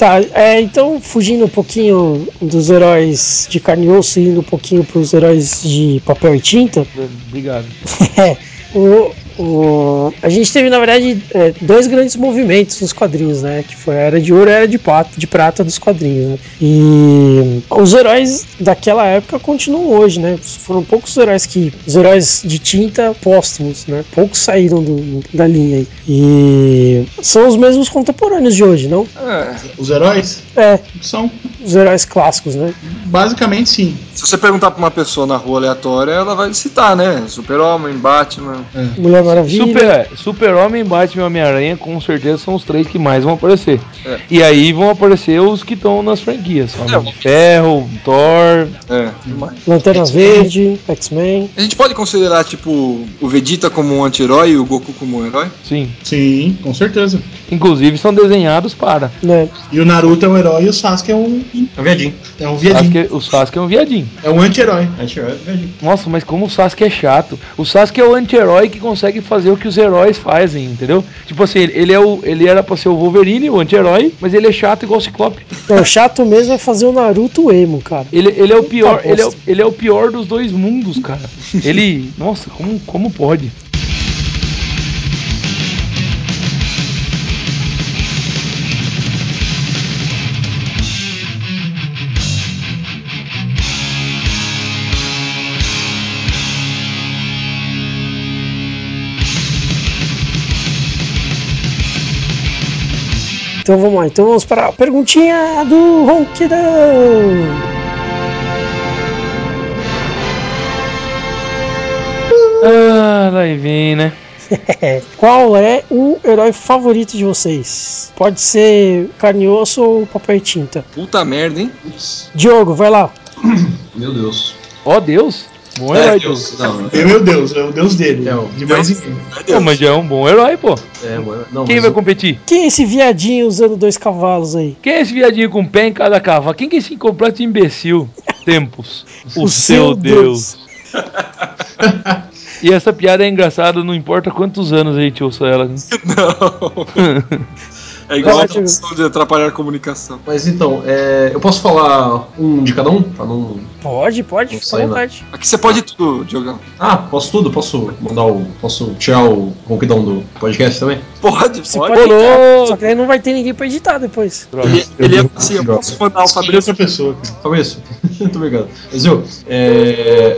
Speaker 1: Tá, é, então, fugindo um pouquinho dos heróis de carne e osso e indo um pouquinho pros heróis de papel e tinta,
Speaker 4: Obrigado.
Speaker 1: É, o, o- a gente teve, na verdade, é, dois grandes movimentos nos quadrinhos, né? Que foi a Era de Ouro e a Era de, Pato, de Prata dos quadrinhos, né? E os heróis daquela época continuam hoje, né? Foram poucos heróis que... Os heróis de tinta póstumos, né? Poucos saíram do- da linha aí. E são os mesmos contemporâneos de hoje, não?
Speaker 2: É,
Speaker 5: Os heróis
Speaker 1: É,
Speaker 5: são,
Speaker 1: os heróis clássicos, né?
Speaker 5: basicamente, sim.
Speaker 2: se você perguntar pra uma pessoa na rua aleatória, ela vai citar, né? Super-Homem, Batman.
Speaker 1: Mulher Maravilha.
Speaker 4: Super, é, Super-Homem, Batman e Homem-Aranha, com certeza são os três que mais vão aparecer.
Speaker 2: É.
Speaker 4: E aí vão aparecer os que estão nas franquias. Homem
Speaker 2: É.
Speaker 4: de Ferro, Thor.
Speaker 2: É.
Speaker 1: Lanterna Verde, X-Men.
Speaker 2: A gente pode considerar, tipo, o Vegeta como um anti-herói e o Goku como um herói?
Speaker 4: Sim.
Speaker 5: Sim, com certeza.
Speaker 4: Inclusive são desenhados para.
Speaker 1: Né?
Speaker 5: E o Naruto é um herói e o Sasuke é um,
Speaker 3: É um viadinho.
Speaker 5: é um viadinho.
Speaker 4: Sasuke, o Sasuke é um viadinho.
Speaker 5: É um anti-herói.
Speaker 3: A gente é um viadinho.
Speaker 4: Nossa, mas como o Sasuke é chato. O Sasuke é o anti-herói que consegue fazer o que os heróis fazem, entendeu? Tipo assim, ele, é o, ele era pra ser o Wolverine, o anti-herói, mas ele é chato igual o Ciclope.
Speaker 1: Não, o chato mesmo é fazer o Naruto emo, cara.
Speaker 4: Ele, ele é o pior, ele é, o- ele é o pior dos dois mundos, cara. Ele, nossa, como, como pode?
Speaker 1: Então vamos lá, então vamos para a perguntinha do Ronquidão.
Speaker 4: Ah, lá vem, né?
Speaker 1: Qual é o herói favorito de vocês? Pode ser carne e osso ou papel e tinta.
Speaker 2: Puta merda, hein?
Speaker 1: Diogo, vai lá.
Speaker 3: Meu Deus.
Speaker 4: Ó Deus, bom
Speaker 3: É,
Speaker 4: herói,
Speaker 3: Deus.
Speaker 4: Deus.
Speaker 3: Não,
Speaker 5: E, meu Deus, é o deus dele.
Speaker 3: É o
Speaker 5: de mais ninguém.
Speaker 4: Pô, mas já é um bom herói, pô.
Speaker 3: é, mano, não,
Speaker 4: Quem vai
Speaker 3: o-
Speaker 4: competir?
Speaker 1: Quem é esse viadinho usando dois cavalos aí?
Speaker 4: Quem é esse viadinho com pé em cada cavalo? Quem que é esse completo imbecil? Tempos. O, seu Deus. e essa piada é engraçada, não importa quantos anos a gente ouça ela. né?
Speaker 2: Não. É igual
Speaker 1: Vai
Speaker 2: a opção de atrapalhar a comunicação.
Speaker 3: Mas então, é, eu posso falar um de cada um? Pra não.
Speaker 1: Pode, pode,
Speaker 3: Não
Speaker 1: fica à
Speaker 3: não.
Speaker 1: vontade.
Speaker 2: Aqui você pode tudo, Diogão.
Speaker 3: Ah, posso tudo? Posso mandar o. Posso tirar o ronquidão do podcast também?
Speaker 2: Pode,
Speaker 1: Você
Speaker 2: pode.
Speaker 1: pode editar, só que aí não vai ter ninguém pra editar depois.
Speaker 2: Ele, ele é assim, eu posso mandar o
Speaker 5: Escolhe
Speaker 2: Fabrício.
Speaker 5: outra pessoa. cara.
Speaker 3: Fabrício, muito obrigado. Mas viu, é.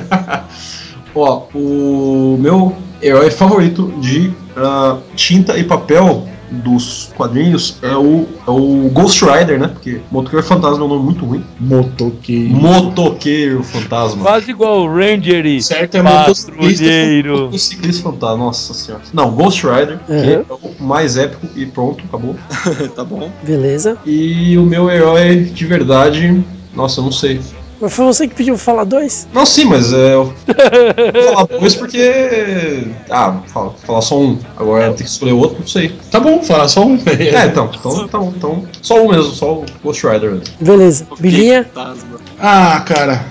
Speaker 3: Ó, o meu herói favorito de ah, tinta e papel dos quadrinhos é o, é o Ghost Rider, né? Porque Motoqueiro Fantasma é um nome muito ruim.
Speaker 5: Motoqueiro.
Speaker 3: Motoqueiro Fantasma.
Speaker 4: Quase igual o Ranger e
Speaker 5: Certo, é motociclista.
Speaker 4: Patrulheiro.
Speaker 3: Motociclista Fantasma, nossa senhora. Não, Ghost Rider, que
Speaker 1: Uhum.
Speaker 3: é o mais épico e pronto, acabou.
Speaker 2: tá bom.
Speaker 1: Beleza.
Speaker 3: E o meu herói de verdade, nossa, eu não sei.
Speaker 1: Mas foi você que pediu pra falar dois?
Speaker 3: Não, sim, mas é. Eu vou falar dois porque. Ah, vou falar, falar só um. Agora tem que escolher outro, não sei.
Speaker 5: Tá bom, fala só um.
Speaker 3: É, então, então, então, então só um mesmo, só o Ghost Rider mesmo.
Speaker 1: Beleza. Bilinha,
Speaker 2: Fantasma.
Speaker 5: Ah, cara.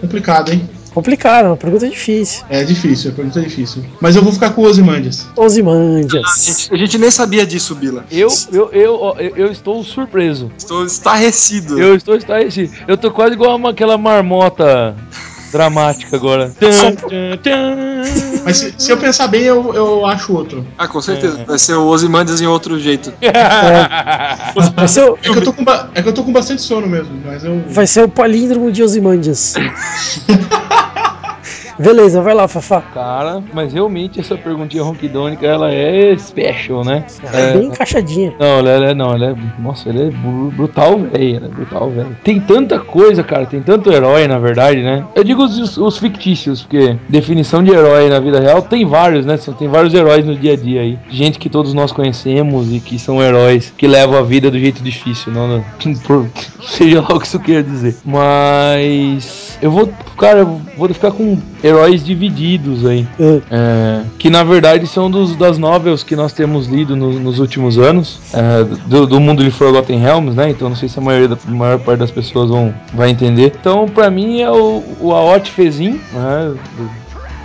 Speaker 5: Complicado, hein?
Speaker 1: Complicado, uma pergunta difícil.
Speaker 5: É difícil, a pergunta é difícil. Mas eu vou ficar com o Ozymandias.
Speaker 2: A
Speaker 1: Ozymandias.
Speaker 2: gente, a gente nem sabia disso, Bila.
Speaker 4: Eu, eu, eu, eu, eu estou surpreso.
Speaker 2: Estou estarrecido.
Speaker 4: Eu estou estarrecido. Eu tô quase igual uma, aquela marmota dramática agora. Tum, tum, tum.
Speaker 5: Mas se, se eu pensar bem, eu, eu acho outro.
Speaker 2: Ah, com certeza. Vai ser o Ozymandias em outro jeito.
Speaker 1: Vai ser, o,
Speaker 5: É que eu tô com, ba- é que eu tô com bastante sono mesmo, mas eu.
Speaker 1: vai ser o palíndromo de Ozymandias. Beleza, vai lá, Fafá.
Speaker 4: Cara, mas realmente essa perguntinha ronquidônica, ela é special, né?
Speaker 1: É bem encaixadinha.
Speaker 4: Não, ela, ela é, não, ela é. Nossa, ela é bru- brutal, velho. Ela é brutal, velho. Tem tanta coisa, cara. Tem tanto herói, na verdade, né? Eu digo os, os fictícios, porque definição de herói na vida real tem vários, né? Tem vários heróis no dia a dia aí. Gente que todos nós conhecemos e que são heróis que levam a vida do jeito difícil, não, não por, seja lá o que isso quer dizer. Mas eu vou, cara, eu vou ficar com heróis divididos aí.
Speaker 1: É.
Speaker 4: É, que na verdade são dos, das novels que nós temos lido no- nos últimos anos, é, do, do mundo de Forgotten Realms, né? Então não sei se a maioria da a maior parte das pessoas vão vai entender. Então pra mim é o, o Aot Fezin, né?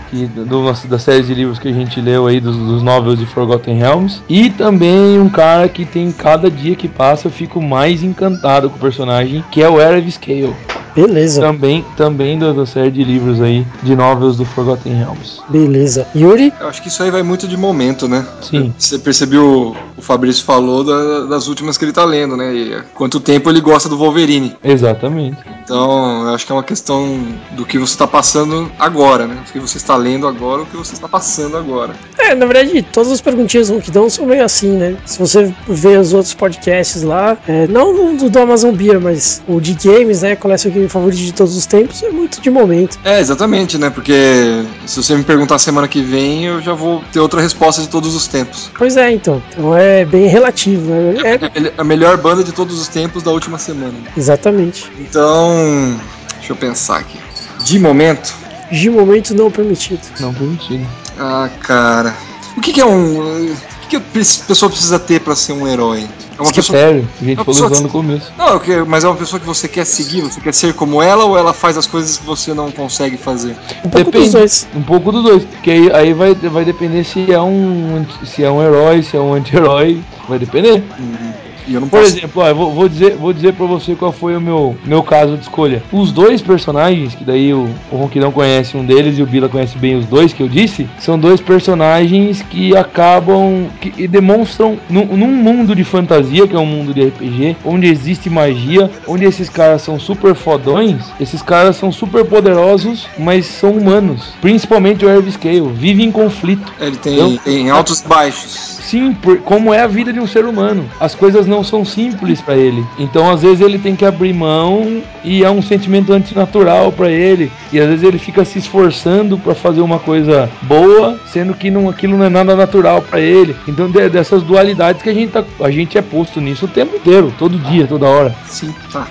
Speaker 4: que, do, da série de livros que a gente leu aí dos, dos novels de Forgotten Realms e também um cara que tem cada dia que passa eu fico mais encantado com o personagem que é o Erev Scale
Speaker 1: Beleza,
Speaker 4: também também da, da série de livros aí de novels do Forgotten Realms
Speaker 1: beleza. Yuri,
Speaker 2: Eu acho que isso aí vai muito de momento, né?
Speaker 4: Sim.
Speaker 2: Você percebeu, o Fabrício falou da- das últimas que ele tá lendo, né? E quanto tempo ele gosta do Wolverine.
Speaker 4: exatamente
Speaker 2: Então, eu acho que é uma questão do que você está passando agora, né? O que você está lendo agora, o que você está passando agora.
Speaker 1: É, na verdade, todas as perguntinhas do Ronquidão são meio assim, né? Se você ver os outros podcasts lá, é, não o do, do Amazon Beer, mas o de games, né? Qual favorito de todos os tempos? É muito de momento.
Speaker 2: É, exatamente, né? Porque se você me perguntar semana que vem, eu já vou ter outra resposta de todos os tempos.
Speaker 1: Pois é, então. Então é bem relativo. né? É,
Speaker 2: É a melhor banda de todos os tempos da última semana.
Speaker 1: exatamente.
Speaker 2: Então, deixa eu pensar aqui. De momento,
Speaker 1: De momento não permitido.
Speaker 4: não permitido
Speaker 2: ah, cara. O que, que é um. O que, que a pessoa precisa ter pra ser um herói? É uma
Speaker 4: Isso é
Speaker 2: pessoa.
Speaker 4: sério, a gente
Speaker 2: Uma
Speaker 4: falou lá
Speaker 2: que-
Speaker 4: no começo.
Speaker 2: Não, eu quero- mas é uma pessoa que você quer seguir, você quer ser como ela ou ela faz as coisas que você não consegue fazer?
Speaker 1: Um pouco
Speaker 4: Depende.
Speaker 1: dos dois.
Speaker 4: Um pouco dos dois, porque aí, aí vai, vai depender se é um se é um herói, se é um anti-herói, vai depender.
Speaker 2: Não
Speaker 4: Por
Speaker 2: posso.
Speaker 4: exemplo, ó, eu vou, vou dizer, vou dizer pra você qual foi o meu, meu caso de escolha. Os dois personagens, que daí o, o Ronquidão conhece um deles e o Bila conhece bem os dois que eu disse, são dois personagens que acabam, que demonstram, num, num mundo de fantasia, que é um mundo de RPG, onde existe magia, onde esses caras são super fodões, esses caras são super poderosos, mas são humanos. Principalmente o Herb Scale, vive em conflito.
Speaker 2: Ele tem, tem altos e baixos.
Speaker 4: Sim, por, como é a vida de um ser humano. As coisas não são simples pra ele. Então, às vezes, ele tem que abrir mão e é um sentimento antinatural pra ele. E às vezes ele fica se esforçando pra fazer uma coisa boa, sendo que não, aquilo não é nada natural pra ele. Então, de- dessas dualidades que a gente, tá, a gente é posto nisso o tempo inteiro, todo dia, toda hora.
Speaker 2: Sim, tá.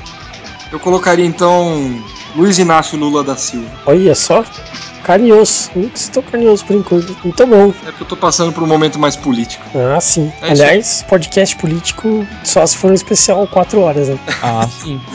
Speaker 2: Eu colocaria então Luiz Inácio Lula da Silva.
Speaker 1: Olha só. Carinhoso. Nunca estou carinhoso por enquanto. Muito bom.
Speaker 2: É porque eu tô passando por um momento mais político.
Speaker 1: Ah, sim.
Speaker 2: É isso.
Speaker 1: Aliás, podcast político só se for um especial 4 horas, né?
Speaker 4: Ah, sim.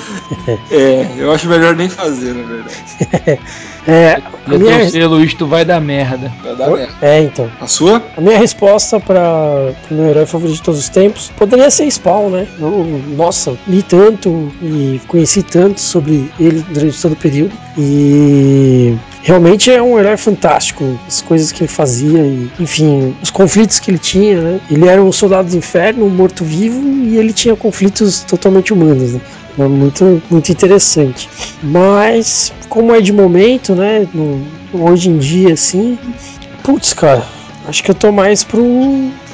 Speaker 2: É, eu acho melhor nem fazer, na verdade.
Speaker 1: É, a
Speaker 4: E
Speaker 1: minha,
Speaker 4: teu selo, isto vai dar merda.
Speaker 2: Vai dar merda.
Speaker 1: é, então.
Speaker 2: A sua?
Speaker 1: A minha resposta para o meu herói favorito de todos os tempos poderia ser Spawn, né? Eu, nossa, li tanto e conheci tanto sobre ele durante todo o período. E realmente é um herói fantástico. As coisas que ele fazia e, enfim, os conflitos que ele tinha, né? Ele era um soldado do inferno, um morto-vivo, e ele tinha conflitos totalmente humanos, né? É muito, muito interessante. Mas, como é de momento, né? no- hoje em dia, assim. Putz, cara, acho que eu tô mais pro.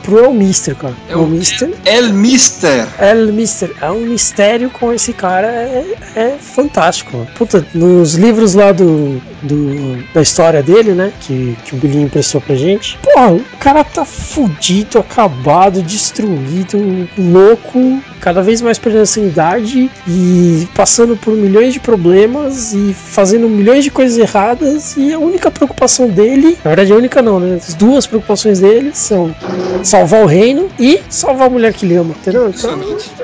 Speaker 1: Pro El Mister, cara.
Speaker 2: É
Speaker 1: El
Speaker 2: o
Speaker 1: Mister.
Speaker 2: El Mister.
Speaker 1: El Mister. É um mistério com esse cara. É, é fantástico. mano. Puta, nos livros lá do, do- da história dele, né? Que, que o Bilinho emprestou pra gente. Porra, o cara tá fudido, acabado, destruído, louco, cada vez mais perdendo a sanidade e passando por milhões de problemas e fazendo milhões de coisas erradas. E a única preocupação dele, na verdade, a única não, né? As duas preocupações dele são salvar o reino e salvar a mulher que ele ama, entendeu? Então,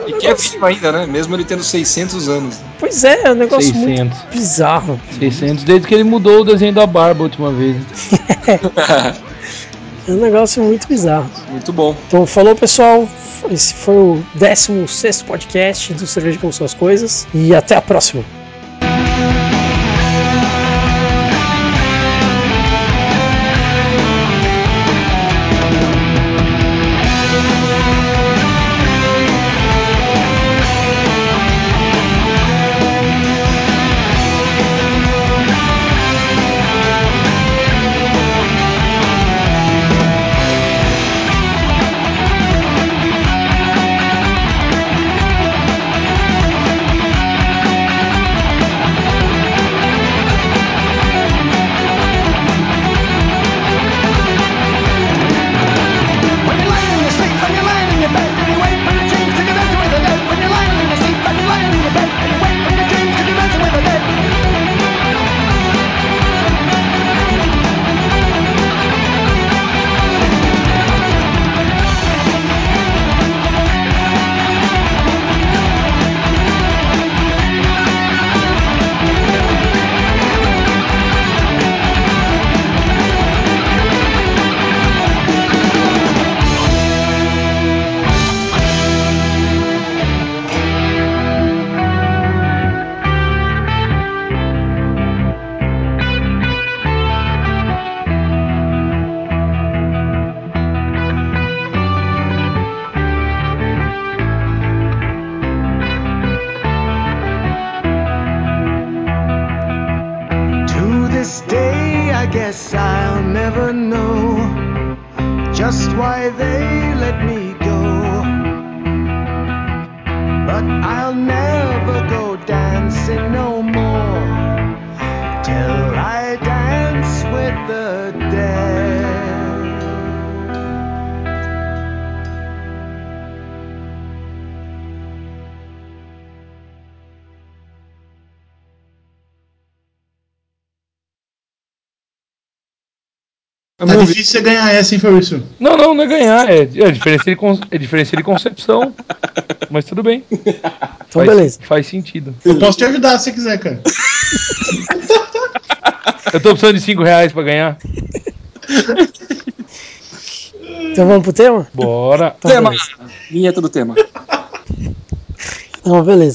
Speaker 2: E que é vivo ainda, né? Mesmo ele tendo 600 anos.
Speaker 1: pois é, é um negócio
Speaker 4: 600.
Speaker 1: muito bizarro.
Speaker 4: 600, desde que ele mudou o desenho da barba a última vez.
Speaker 1: É um negócio muito bizarro.
Speaker 2: Muito bom.
Speaker 1: Então, falou pessoal. Esse foi o 16 podcast do Cerveja com Suas Coisas. E até a próxima.
Speaker 5: Tá difícil você ganhar essa, hein, Fabrício?
Speaker 4: Não, não, não é ganhar. É, é, diferença, de con- é diferença de concepção. Mas tudo bem.
Speaker 1: Então,
Speaker 4: faz,
Speaker 1: beleza.
Speaker 4: Faz sentido.
Speaker 5: Eu posso te ajudar se você quiser, cara.
Speaker 4: Eu tô precisando de 5 reais pra ganhar.
Speaker 1: Então vamos pro tema?
Speaker 4: Bora.
Speaker 1: Então,
Speaker 2: tema.
Speaker 1: beleza.
Speaker 2: Vinheta do tema.
Speaker 1: Então, beleza.